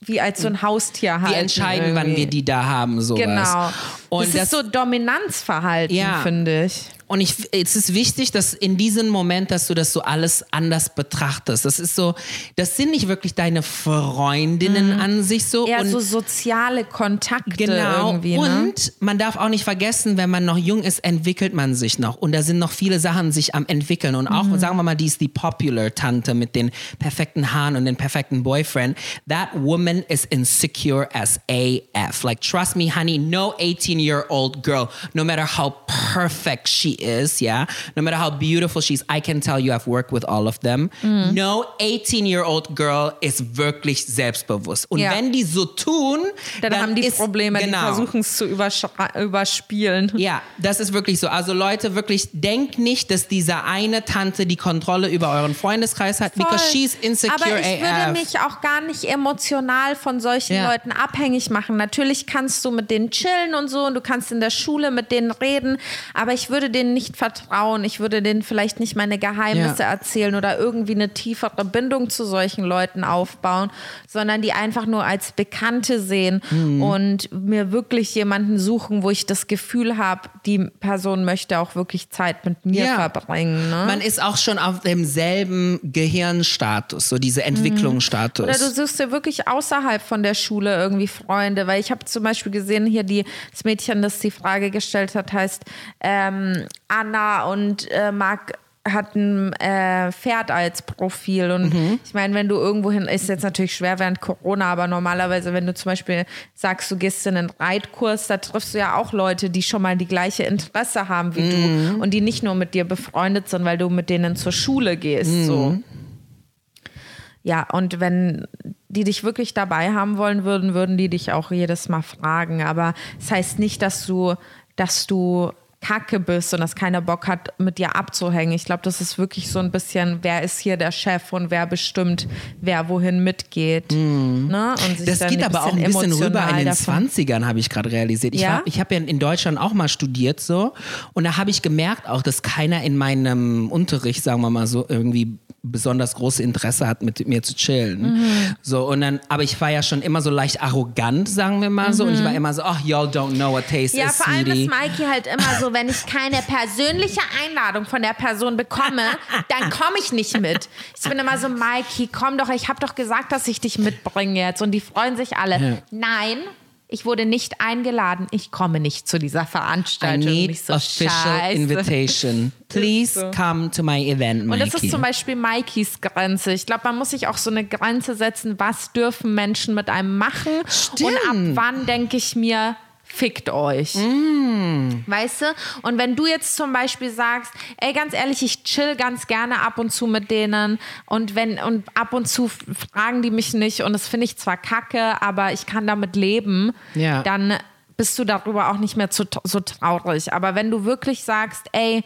Speaker 1: wie als so ein Haustier halten.
Speaker 2: Die entscheiden, wann
Speaker 1: irgendwie.
Speaker 2: wir die da haben, sowas.
Speaker 1: Genau.
Speaker 2: Und
Speaker 1: das ist so Dominanzverhalten,
Speaker 2: Ja.
Speaker 1: finde ich.
Speaker 2: Und ich, es ist wichtig, dass in diesem Moment, dass du das so alles anders betrachtest. Das ist so, das sind nicht wirklich deine Freundinnen an sich so.
Speaker 1: Eher
Speaker 2: und
Speaker 1: so soziale Kontakte
Speaker 2: Genau.
Speaker 1: irgendwie. Ne?
Speaker 2: Und man darf auch nicht vergessen, wenn man noch jung ist, entwickelt man sich noch. Und da sind noch viele Sachen sich am entwickeln. Und auch,
Speaker 1: Mhm.
Speaker 2: sagen wir mal, die ist die Popular-Tante mit den perfekten Haaren und den perfekten Boyfriend. That woman is insecure as AF. Like, trust me, honey, no 18-year-old girl, no matter how perfect she is, yeah, no matter how beautiful she is, I can tell you I've worked with all of them.
Speaker 1: Mhm.
Speaker 2: No 18-year-old girl ist wirklich selbstbewusst. Und
Speaker 1: Ja.
Speaker 2: wenn die so tun,
Speaker 1: Dann, haben die
Speaker 2: ist-
Speaker 1: Probleme,
Speaker 2: genau.
Speaker 1: die versuchen es zu überschra- überspielen.
Speaker 2: Ja, das ist wirklich so. Also Leute, wirklich, denkt nicht, dass diese eine Tante die Kontrolle über euren Freundeskreis hat, because
Speaker 1: Voll.
Speaker 2: she's insecure
Speaker 1: Aber ich würde
Speaker 2: AF.
Speaker 1: mich auch gar nicht emotional von solchen
Speaker 2: Ja.
Speaker 1: Leuten abhängig machen. Natürlich kannst du mit denen chillen und so und du kannst in der Schule mit denen reden, aber ich würde denen nicht vertrauen. Ich würde denen vielleicht nicht meine Geheimnisse
Speaker 2: Ja.
Speaker 1: erzählen oder irgendwie eine tiefere Bindung zu solchen Leuten aufbauen, sondern die einfach nur als Bekannte sehen
Speaker 2: Mhm.
Speaker 1: und mir wirklich jemanden suchen, wo ich das Gefühl habe, die Person möchte auch wirklich Zeit mit mir
Speaker 2: Ja.
Speaker 1: verbringen. Ne?
Speaker 2: Man ist auch schon auf demselben Gehirnstatus, so diese Entwicklungsstatus.
Speaker 1: Oder du suchst dir wirklich außerhalb von der Schule irgendwie Freunde, weil ich habe zum Beispiel gesehen, hier die, das Mädchen, das die Frage gestellt hat, heißt ähm, Anna und äh, Marc hat ein äh, Pferd als Profil und ich meine, wenn du irgendwo hin, ist jetzt natürlich schwer während Corona, aber normalerweise, wenn du zum Beispiel sagst, du gehst in einen Reitkurs, da triffst du ja auch Leute, die schon mal die gleiche Interesse haben wie du und die nicht nur mit dir befreundet sind, weil du mit denen zur Schule gehst, so. Ja, und wenn die dich wirklich dabei haben wollen würden, würden die dich auch jedes Mal fragen. Aber das heißt nicht, dass du, dass du kacke bist und dass keiner Bock hat, mit dir abzuhängen. Ich glaube, das ist wirklich so ein bisschen, wer ist hier der Chef und wer bestimmt, wer wohin mitgeht. Ne? Und sich
Speaker 2: das geht aber auch ein bisschen rüber in den
Speaker 1: davon-
Speaker 2: 20ern, habe ich gerade realisiert. Ich
Speaker 1: Ja?
Speaker 2: ich habe ja in Deutschland auch mal studiert so und da habe ich gemerkt auch, dass keiner in meinem Unterricht, sagen wir mal so, irgendwie besonders große Interesse hat, mit mir zu chillen.
Speaker 1: Mhm.
Speaker 2: So und dann, aber ich war ja schon immer so leicht arrogant, sagen wir mal so, und ich war immer so, oh, y'all don't know what taste
Speaker 1: Mhm. Ja,
Speaker 2: is,
Speaker 1: vor allem
Speaker 2: sweetie.
Speaker 1: ist Mikey halt immer so, wenn ich keine persönliche Einladung von der Person bekomme, dann komme ich nicht mit. Ich bin immer so, Mikey, komm doch, ich habe doch gesagt, dass ich dich mitbringe jetzt. Und die freuen sich alle.
Speaker 2: Ja.
Speaker 1: Nein, ich wurde nicht eingeladen, ich komme nicht zu dieser
Speaker 2: I
Speaker 1: Veranstaltung.
Speaker 2: need
Speaker 1: Nicht so,
Speaker 2: official
Speaker 1: Scheiße.
Speaker 2: invitation. *laughs* Please
Speaker 1: so.
Speaker 2: come to my event,
Speaker 1: Und
Speaker 2: Mikey.
Speaker 1: das ist zum Beispiel Mikes Grenze. Ich glaube, man muss sich auch so eine Grenze setzen, was dürfen Menschen mit einem machen. Und ab wann denke ich mir, fickt euch. Weißt du? Und wenn du jetzt zum Beispiel sagst, ey, ganz ehrlich, ich chill ganz gerne ab und zu mit denen und wenn und ab und zu fragen die mich nicht und das finde ich zwar kacke, aber ich kann damit leben,
Speaker 2: Ja.
Speaker 1: dann bist du darüber auch nicht mehr zu, so traurig. Aber wenn du wirklich sagst, ey,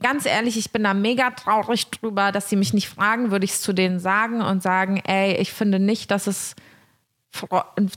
Speaker 1: ganz ehrlich, ich bin da mega traurig drüber, dass sie mich nicht fragen, würde ich es zu denen sagen und sagen, ey, ich finde nicht, dass es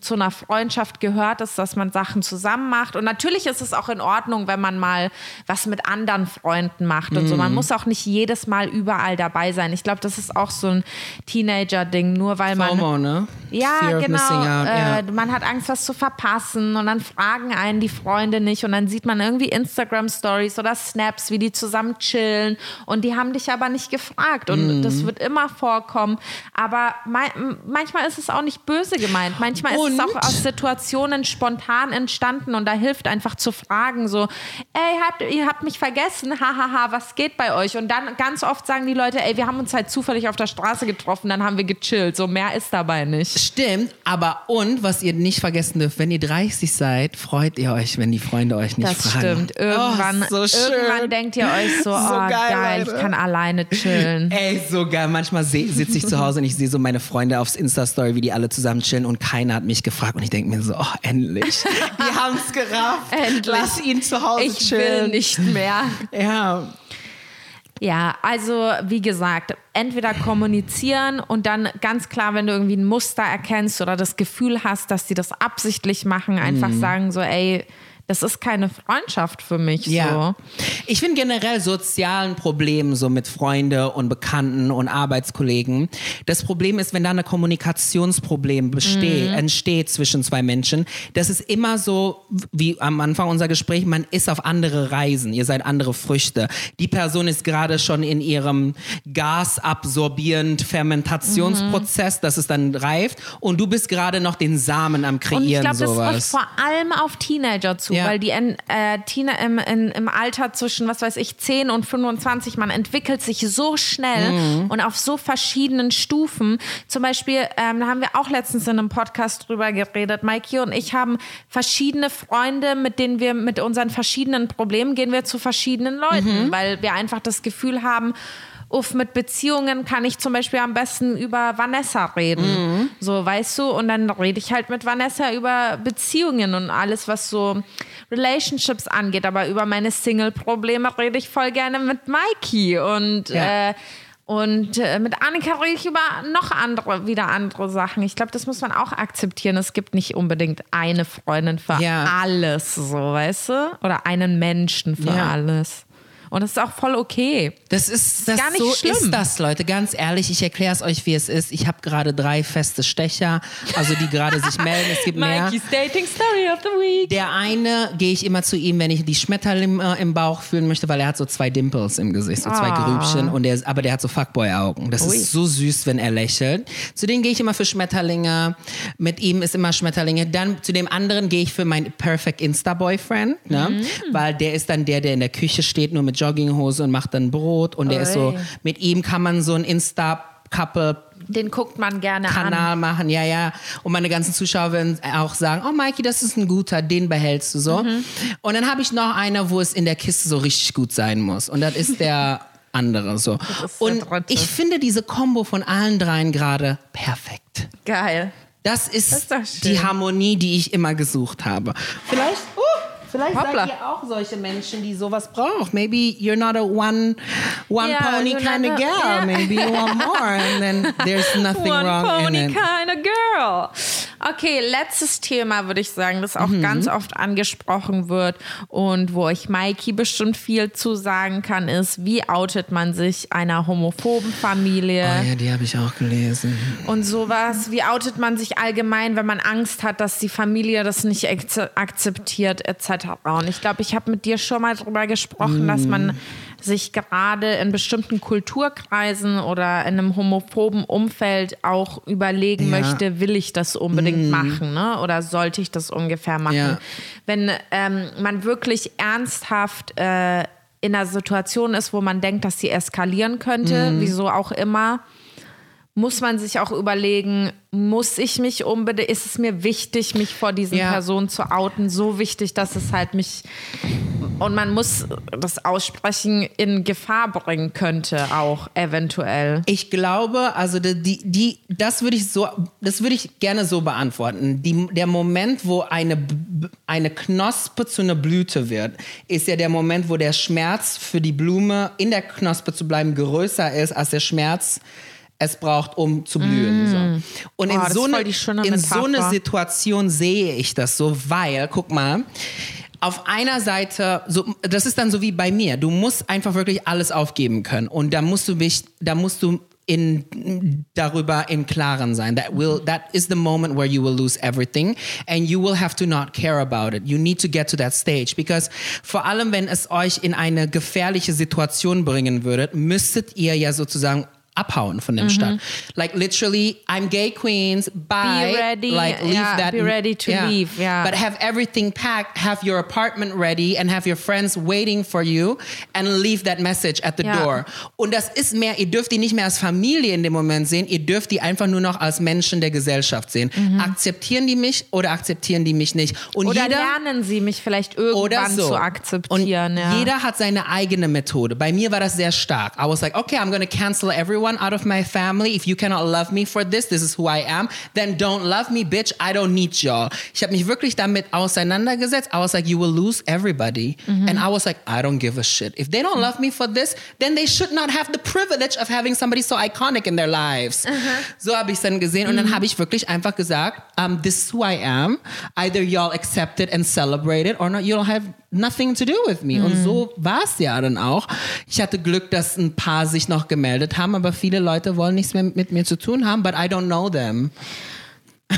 Speaker 1: zu einer Freundschaft gehört ist, dass man Sachen zusammen macht. Und natürlich ist es auch in Ordnung, wenn man mal was mit anderen Freunden macht und so.
Speaker 2: Mhm.
Speaker 1: Man muss auch nicht jedes Mal überall dabei sein. Ich glaube, das ist auch so ein Teenager-Ding, nur weil man.
Speaker 2: FOMO, ne?
Speaker 1: Ja,
Speaker 2: Fear
Speaker 1: genau.
Speaker 2: out,
Speaker 1: äh,
Speaker 2: ja.
Speaker 1: Man hat Angst, was zu verpassen und dann fragen einen die Freunde nicht und dann sieht man irgendwie Instagram-Stories oder Snaps, wie die zusammen chillen und die haben dich aber nicht gefragt und
Speaker 2: Mhm.
Speaker 1: das wird immer vorkommen. Aber mei- m- manchmal ist es auch nicht böse gemeint. Manchmal ist es
Speaker 2: Und?
Speaker 1: auch aus Situationen spontan entstanden und da hilft einfach zu fragen so, ey, habt, ihr habt mich vergessen, hahaha, was geht bei euch? Und dann ganz oft sagen die Leute, ey, wir haben uns halt zufällig auf der Straße getroffen, dann haben wir gechillt. So mehr ist dabei nicht.
Speaker 2: Stimmt, aber und was ihr nicht vergessen dürft, wenn ihr 30 seid, freut ihr euch, wenn die Freunde euch nicht
Speaker 1: Das
Speaker 2: fragen.
Speaker 1: stimmt. Irgendwann,
Speaker 2: oh, so
Speaker 1: irgendwann denkt ihr euch so,
Speaker 2: So
Speaker 1: oh
Speaker 2: geil,
Speaker 1: geil, ich kann alleine chillen.
Speaker 2: Ey, so geil. Manchmal sitze ich zu Hause und ich sehe so meine Freunde aufs Insta-Story, wie die alle zusammen chillen und keiner hat mich gefragt. Und ich denke mir so, oh, endlich. *laughs* Die haben es gerafft.
Speaker 1: Endlich.
Speaker 2: Lass ihn zu Hause
Speaker 1: Ich
Speaker 2: chillen.
Speaker 1: will nicht mehr. *laughs*
Speaker 2: Ja.
Speaker 1: Ja, also wie gesagt, entweder kommunizieren und dann ganz klar, wenn du irgendwie ein Muster erkennst oder das Gefühl hast, dass die das absichtlich machen, einfach
Speaker 2: Mhm.
Speaker 1: sagen so, ey, das ist keine Freundschaft für mich.
Speaker 2: Ja.
Speaker 1: So.
Speaker 2: Ich finde generell sozialen Problemen so mit Freunde und Bekannten und Arbeitskollegen. Das Problem ist, wenn da eine Kommunikationsproblem besteht, entsteht zwischen zwei Menschen, das ist immer so, wie am Anfang unser Gespräch, man ist auf andere Reisen, ihr seid andere Früchte. Die Person ist gerade schon in ihrem gasabsorbierend Fermentationsprozess, dass es dann reift und du bist gerade noch den Samen am
Speaker 1: Und ich
Speaker 2: kreieren
Speaker 1: glaube, das trifft vor allem auf Teenager zu,
Speaker 2: Ja.
Speaker 1: weil die in, äh, Teen, im, in, im Alter zwischen, was weiß ich, 10 und 25, man entwickelt sich so schnell
Speaker 2: Mhm.
Speaker 1: und auf so verschiedenen Stufen. Zum Beispiel, ähm, da haben wir auch letztens in einem Podcast drüber geredet, Mikey und ich haben verschiedene Freunde, mit denen wir mit unseren verschiedenen Problemen gehen wir zu verschiedenen Leuten,
Speaker 2: Mhm.
Speaker 1: weil wir einfach das Gefühl haben, Uff, mit Beziehungen kann ich zum Beispiel am besten über Vanessa reden.
Speaker 2: Mhm.
Speaker 1: So, weißt du? Und dann rede ich halt mit Vanessa über Beziehungen und alles, was so Relationships angeht. Aber über meine Single-Probleme rede ich voll gerne mit Mikey. Und,
Speaker 2: Ja.
Speaker 1: äh, und äh, mit Annika rede ich über noch andere, wieder andere Sachen. Ich glaube, das muss man auch akzeptieren. Es gibt nicht unbedingt eine Freundin für
Speaker 2: Ja.
Speaker 1: alles, so, weißt du? Oder einen Menschen für
Speaker 2: Ja.
Speaker 1: alles. Und das ist auch voll okay.
Speaker 2: Das ist das
Speaker 1: gar nicht
Speaker 2: so
Speaker 1: schlimm.
Speaker 2: ist das, Leute. Ganz ehrlich, ich erkläre es euch, wie es ist. Ich habe gerade drei feste Stecher, also die gerade sich melden. Es gibt mehr.
Speaker 1: Mikey's Dating Story of the Week.
Speaker 2: Der eine gehe ich immer zu ihm, wenn ich die Schmetterlinge im Bauch fühlen möchte, weil er hat so zwei Dimples im Gesicht, so zwei
Speaker 1: Ah.
Speaker 2: Grübchen. Und der, ist- aber der hat so Fuckboy-Augen. Das
Speaker 1: Ui.
Speaker 2: ist so süß, wenn er lächelt. Zu dem gehe ich immer für Schmetterlinge. Mit ihm ist immer Schmetterlinge. Dann zu dem anderen gehe ich für meinen Perfect Insta-Boyfriend, ne?
Speaker 1: Mhm.
Speaker 2: weil der ist dann der, der in der Küche steht, nur mit Jogginghose und macht dann Brot. Und der ist so, mit ihm kann man so ein Insta-Couple
Speaker 1: Den guckt man gerne an.
Speaker 2: Kanal machen, ja, ja. Und meine ganzen Zuschauer werden auch sagen, oh Mikey, das ist ein guter, den behältst du so.
Speaker 1: Mhm.
Speaker 2: Und dann habe ich noch einer, wo es in der Kiste so richtig gut sein muss. Und das ist der *laughs* andere so. Und ich finde diese Kombo von allen dreien gerade perfekt.
Speaker 1: Geil.
Speaker 2: Das ist,
Speaker 1: Das ist
Speaker 2: die Harmonie, die ich immer gesucht habe. Vielleicht, uh, vielleicht
Speaker 1: Hoppla.
Speaker 2: seid ihr auch solche Menschen, die sowas brauchen. Maybe you're not a one, one
Speaker 1: Ja,
Speaker 2: pony kind of girl.
Speaker 1: ja.
Speaker 2: Maybe you want more. And then there's *laughs* nothing
Speaker 1: One
Speaker 2: wrong
Speaker 1: pony
Speaker 2: in it.
Speaker 1: kind of girl. Okay, letztes Thema würde ich sagen, das auch
Speaker 2: Mhm.
Speaker 1: ganz oft angesprochen wird und wo ich Mikey bestimmt viel zu sagen kann, ist, wie outet man sich einer homophoben Familie?
Speaker 2: Oh ja, die habe ich auch gelesen.
Speaker 1: und sowas. Wie outet man sich allgemein, wenn man Angst hat, dass die Familie das nicht akze- akzeptiert, etc. Und ich glaube, ich habe mit dir schon mal darüber gesprochen, dass
Speaker 2: Mhm.
Speaker 1: man sich gerade in bestimmten Kulturkreisen oder in einem homophoben Umfeld auch überlegen
Speaker 2: Ja.
Speaker 1: möchte, will ich das unbedingt unbedingt machen, ne? Oder sollte ich das ungefähr machen?
Speaker 2: Ja.
Speaker 1: Wenn ähm, man wirklich ernsthaft äh, in einer Situation ist, wo man denkt, dass sie eskalieren könnte,
Speaker 2: Mhm.
Speaker 1: wieso auch immer, muss man sich auch überlegen, muss ich mich unbedingt, ist es mir wichtig, mich vor diesen
Speaker 2: Ja.
Speaker 1: Personen zu outen, so wichtig, dass es halt mich und man muss das Aussprechen in Gefahr bringen könnte, auch eventuell.
Speaker 2: Ich glaube, also die, die, das würde ich so, das würde ich gerne so beantworten. Die, der Moment, wo eine, eine Knospe zu einer Blüte wird, ist ja der Moment, wo der Schmerz für die Blume in der Knospe zu bleiben größer ist als der Schmerz es braucht, um zu blühen. So. Und in,
Speaker 1: Oh, das
Speaker 2: so
Speaker 1: ist voll
Speaker 2: eine, in so eine. Situation sehe ich das so, weil, guck mal, auf einer Seite, so, das ist dann so wie bei mir. Du musst einfach wirklich alles aufgeben können. Und da musst du mich, da musst du in, darüber im Klaren sein. That will, that is the moment where you will lose everything and you will have to not care about it. You need to get to that stage because vor allem, wenn es euch in eine gefährliche Situation bringen würde, müsstet ihr ja sozusagen abhauen von dem Stadt. Like literally, I'm gay queens, bye.
Speaker 1: Be ready,
Speaker 2: like leave
Speaker 1: yeah,
Speaker 2: that.
Speaker 1: be ready to leave, yeah.
Speaker 2: But have everything packed, have your apartment ready and have your friends waiting for you and leave that message at the
Speaker 1: Ja.
Speaker 2: door. Und das ist mehr, ihr dürft die nicht mehr als Familie in dem Moment sehen, ihr dürft die einfach nur noch als Menschen der Gesellschaft sehen. Akzeptieren die mich oder akzeptieren die mich nicht? Und
Speaker 1: Oder
Speaker 2: jeder,
Speaker 1: lernen sie mich vielleicht irgendwann
Speaker 2: so.
Speaker 1: zu
Speaker 2: Und
Speaker 1: akzeptieren. ja.
Speaker 2: jeder hat seine eigene Methode. Bei mir war das sehr stark. I was like, okay, I'm to cancel everyone out of my family. If you cannot love me for this, this is who I am, then don't love me, bitch. I don't need y'all. Ich habe mich wirklich damit auseinandergesetzt. I was like, you will lose everybody.
Speaker 1: Mhm.
Speaker 2: And I was like, I don't give a shit. If they don't love me for this, then they should not have the privilege of having somebody so iconic in their lives.
Speaker 1: Mhm.
Speaker 2: So habe ich es dann gesehen. Und dann habe ich wirklich einfach gesagt, um, this is who I am. Either y'all accept it and celebrate it or not, you'll have nothing to do with me. Und so war es ja dann auch. Ich hatte Glück, dass ein paar sich noch gemeldet haben, aber viele Leute wollen nichts mehr mit mir zu tun haben, but I don't know them.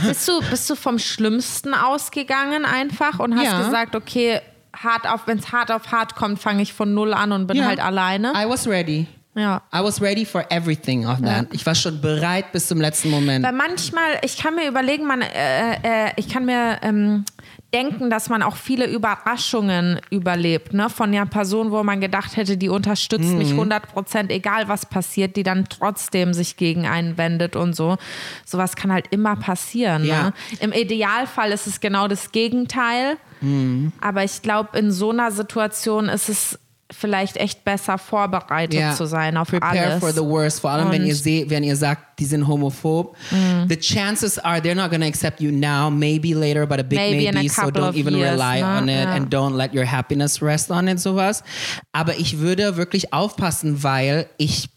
Speaker 1: Bist du, bist du vom Schlimmsten ausgegangen einfach und hast
Speaker 2: Ja.
Speaker 1: gesagt, okay, hart auf, wenn es hart auf hart kommt, fange ich von null an und bin
Speaker 2: Ja.
Speaker 1: halt alleine?
Speaker 2: I was ready.
Speaker 1: Ja.
Speaker 2: I was ready for everything of that. Ich war schon bereit bis zum letzten Moment.
Speaker 1: Weil manchmal, ich kann mir überlegen, man, äh, äh, ich kann mir ähm, denken, dass man auch viele Überraschungen überlebt, ne? Von einer Person, wo man gedacht hätte, die unterstützt mich 100 Prozent, egal was passiert, die dann trotzdem sich gegen einen wendet und so. Sowas kann halt immer passieren.
Speaker 2: Ja.
Speaker 1: Ne? Im Idealfall ist es genau das Gegenteil. Aber ich glaube, in so einer Situation ist es vielleicht echt besser vorbereitet zu sein auf
Speaker 2: Prepare
Speaker 1: alles.
Speaker 2: for the worst. Vor allem, wenn
Speaker 1: Und-
Speaker 2: ihr seht, wenn ihr sagt, die sind homophob. The chances are they're not going to accept you now, maybe later, but a big
Speaker 1: Maybe
Speaker 2: maybe. So don't even
Speaker 1: years,
Speaker 2: rely
Speaker 1: ne?
Speaker 2: on it
Speaker 1: Ja.
Speaker 2: and don't let your happiness rest on it, sowas. Aber ich würde wirklich aufpassen, weil ich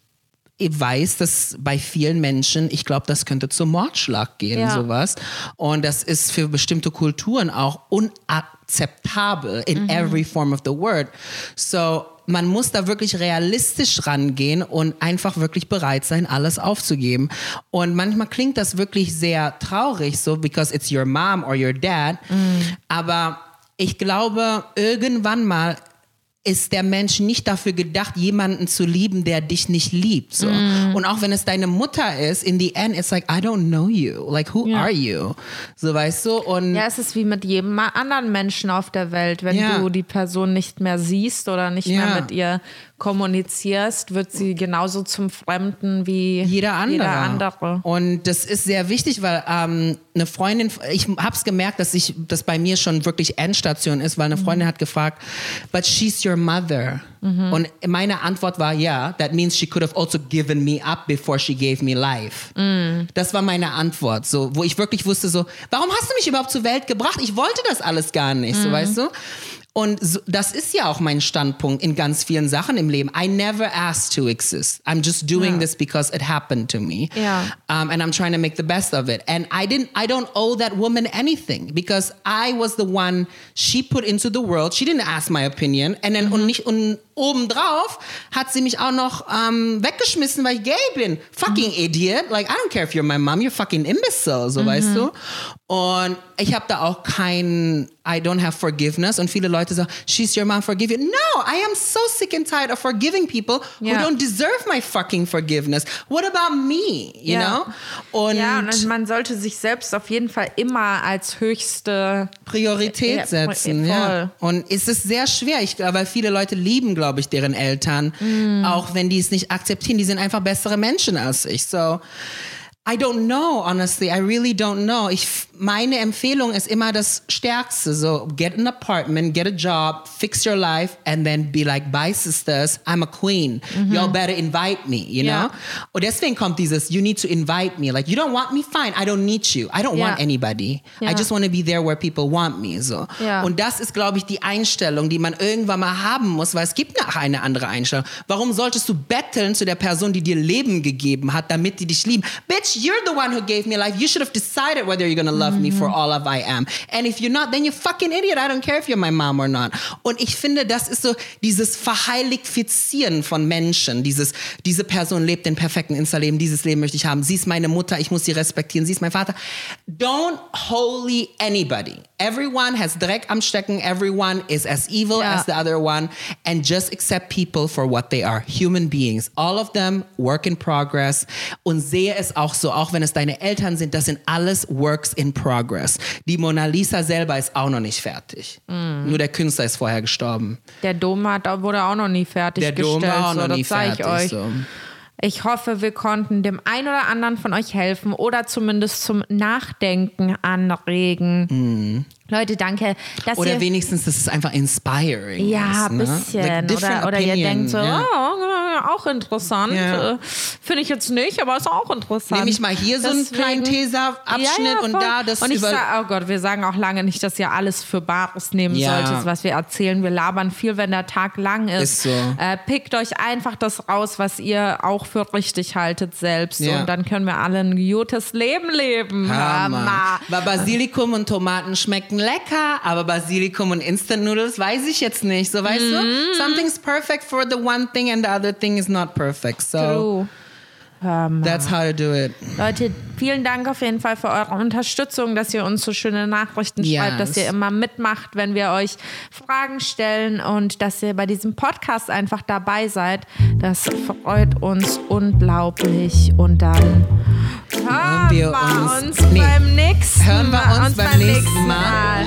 Speaker 2: weiß, dass bei vielen Menschen, ich glaube, das könnte zum Mordschlag gehen,
Speaker 1: Ja.
Speaker 2: sowas. Und das ist für bestimmte Kulturen auch unakzeptabel in every form of the word. So, man muss da wirklich realistisch rangehen und einfach wirklich bereit sein, alles aufzugeben. Und manchmal klingt das wirklich sehr traurig, so because it's your mom or your dad. Aber ich glaube, irgendwann mal ist der Mensch nicht dafür gedacht, jemanden zu lieben, der dich nicht liebt. So. Und auch wenn es deine Mutter ist, in the end, it's like, I don't know you. Like, who
Speaker 1: Ja.
Speaker 2: are you? So, weißt du? Und
Speaker 1: Ja, es ist wie mit jedem anderen Menschen auf der Welt. Wenn
Speaker 2: Ja.
Speaker 1: du die Person nicht mehr siehst oder nicht
Speaker 2: Ja.
Speaker 1: mehr mit ihr kommunizierst, wird sie genauso zum Fremden wie
Speaker 2: jeder andere.
Speaker 1: Jeder andere.
Speaker 2: Und das ist sehr wichtig, weil ähm, eine Freundin, ich habe es gemerkt, dass ich, das bei mir schon wirklich Endstation ist, weil eine
Speaker 1: Mhm.
Speaker 2: Freundin hat gefragt, but she's your mother.
Speaker 1: Mhm.
Speaker 2: Und meine Antwort war, ja, that means she could have also given me up before she gave me life.
Speaker 1: Mhm.
Speaker 2: Das war meine Antwort, so, wo ich wirklich wusste, so, warum hast du mich überhaupt zur Welt gebracht? Ich wollte das alles gar nicht,
Speaker 1: Mhm.
Speaker 2: so, weißt du? Und so, das ist ja auch mein Standpunkt in ganz vielen Sachen im Leben. I never asked to exist. I'm just doing
Speaker 1: Ja.
Speaker 2: this because it happened to me.
Speaker 1: Ja.
Speaker 2: Um, and I'm trying to make the best of it. And I didn't, I don't owe that woman anything because I was the one she put into the world. She didn't ask my opinion. And then, und nicht, und obendrauf hat sie mich auch noch ähm, weggeschmissen, weil ich gay bin. Fucking
Speaker 1: Mhm.
Speaker 2: idiot. Like, I don't care if you're my mom, you're fucking imbecile, so weißt
Speaker 1: Mhm.
Speaker 2: du. Und ich habe da auch kein, I don't have forgiveness. Und viele Leute sagen, she's your mom, forgive you. No, I am so sick and tired of forgiving people
Speaker 1: Ja.
Speaker 2: who don't deserve my fucking forgiveness. What about me? You
Speaker 1: Ja.
Speaker 2: know? Und,
Speaker 1: Ja, und man sollte sich selbst auf jeden Fall immer als höchste
Speaker 2: Priorität
Speaker 1: Ja,
Speaker 2: setzen.
Speaker 1: voll.
Speaker 2: Ja. Und es ist sehr schwer, ich weil viele Leute lieben, glaube ich, deren Eltern,
Speaker 1: Mm.
Speaker 2: auch wenn die es nicht akzeptieren. Die sind einfach bessere Menschen als ich. So. I don't know, honestly. I really don't know. Ich, meine Empfehlung ist immer das Stärkste. So, get an apartment, get a job, fix your life, and then be like, bye sisters, I'm a queen. Y'all better invite me, you
Speaker 1: Mhm. Ja.
Speaker 2: know? Und deswegen kommt dieses, you need to invite me. Like, you don't want me? Fine, I don't need you. I don't
Speaker 1: Ja.
Speaker 2: want anybody. I
Speaker 1: Ja.
Speaker 2: just want to be there where people want me. So. Und das ist, glaube ich, die Einstellung, die man irgendwann mal haben muss, weil es gibt noch eine andere Einstellung. Warum solltest du betteln zu der Person, die dir Leben gegeben hat, damit die dich lieben? Bitch, you're the one who gave me life. You should have decided whether you're gonna love me for all of I am. And if you're not, then you're fucking idiot. I don't care if you're my mom or not. Und ich finde, das ist so dieses Verheiligifizieren von Menschen. Dieses, diese Person lebt den perfekten Insta-Leben, dieses Leben möchte ich haben. Sie ist meine Mutter, ich muss sie respektieren. Sie ist mein Vater. Don't holy anybody. Everyone has Dreck am Stecken. Everyone is as evil
Speaker 1: Ja.
Speaker 2: as the other one. And just accept people for what they are. Human beings. All of them work in progress. Und sehe es auch so, auch wenn es deine Eltern sind, das sind alles Works in Progress. Die Mona Lisa selber ist auch noch nicht fertig.
Speaker 1: Mhm.
Speaker 2: Nur der Künstler ist vorher gestorben.
Speaker 1: Der Dom hat, wurde auch noch nie fertiggestellt.
Speaker 2: Der Dom war auch
Speaker 1: so,
Speaker 2: noch
Speaker 1: das
Speaker 2: nie fertig.
Speaker 1: Euch.
Speaker 2: So.
Speaker 1: ich hoffe, wir konnten dem einen oder anderen von euch helfen oder zumindest zum Nachdenken anregen. Leute, danke, dass
Speaker 2: Oder
Speaker 1: ihr
Speaker 2: wenigstens, dass es einfach inspiring
Speaker 1: ja,
Speaker 2: ist.
Speaker 1: ein
Speaker 2: Ne?
Speaker 1: bisschen.
Speaker 2: Like
Speaker 1: oder, oder ihr denkt so,
Speaker 2: ja.
Speaker 1: oh, auch interessant.
Speaker 2: Ja.
Speaker 1: Äh, Finde ich jetzt nicht, aber ist auch interessant.
Speaker 2: Nehme ich mal hier so einen
Speaker 1: Deswegen-
Speaker 2: kleinen Teser-Abschnitt
Speaker 1: Ja, ja,
Speaker 2: und da das
Speaker 1: Und ich
Speaker 2: über...
Speaker 1: sag, oh Gott, wir sagen auch lange nicht, dass ihr alles für Bares nehmen
Speaker 2: Ja.
Speaker 1: solltet, was wir erzählen. Wir labern viel, wenn der Tag lang ist.
Speaker 2: Ist so.
Speaker 1: Äh, pickt euch einfach das raus, was ihr auch für richtig haltet selbst.
Speaker 2: Ja.
Speaker 1: Und dann können wir alle ein gutes Leben leben.
Speaker 2: Hammer. Weil Basilikum und Tomaten schmecken lecker, aber Basilikum und Instant Noodles weiß ich jetzt nicht. So weißt
Speaker 1: Mhm.
Speaker 2: du? Something's perfect for the one thing and the other thing is not perfect. So
Speaker 1: True. Hör mal.
Speaker 2: that's how to do it.
Speaker 1: Leute, vielen Dank auf jeden Fall für eure Unterstützung, dass ihr uns so schöne Nachrichten
Speaker 2: Yes.
Speaker 1: schreibt, dass ihr immer mitmacht, wenn wir euch Fragen stellen und dass ihr bei diesem Podcast einfach dabei seid. Das freut uns unglaublich. Und dann hören wir
Speaker 2: uns-
Speaker 1: uns,
Speaker 2: nee.
Speaker 1: beim nächsten
Speaker 2: Hören wir uns beim nächsten Mal.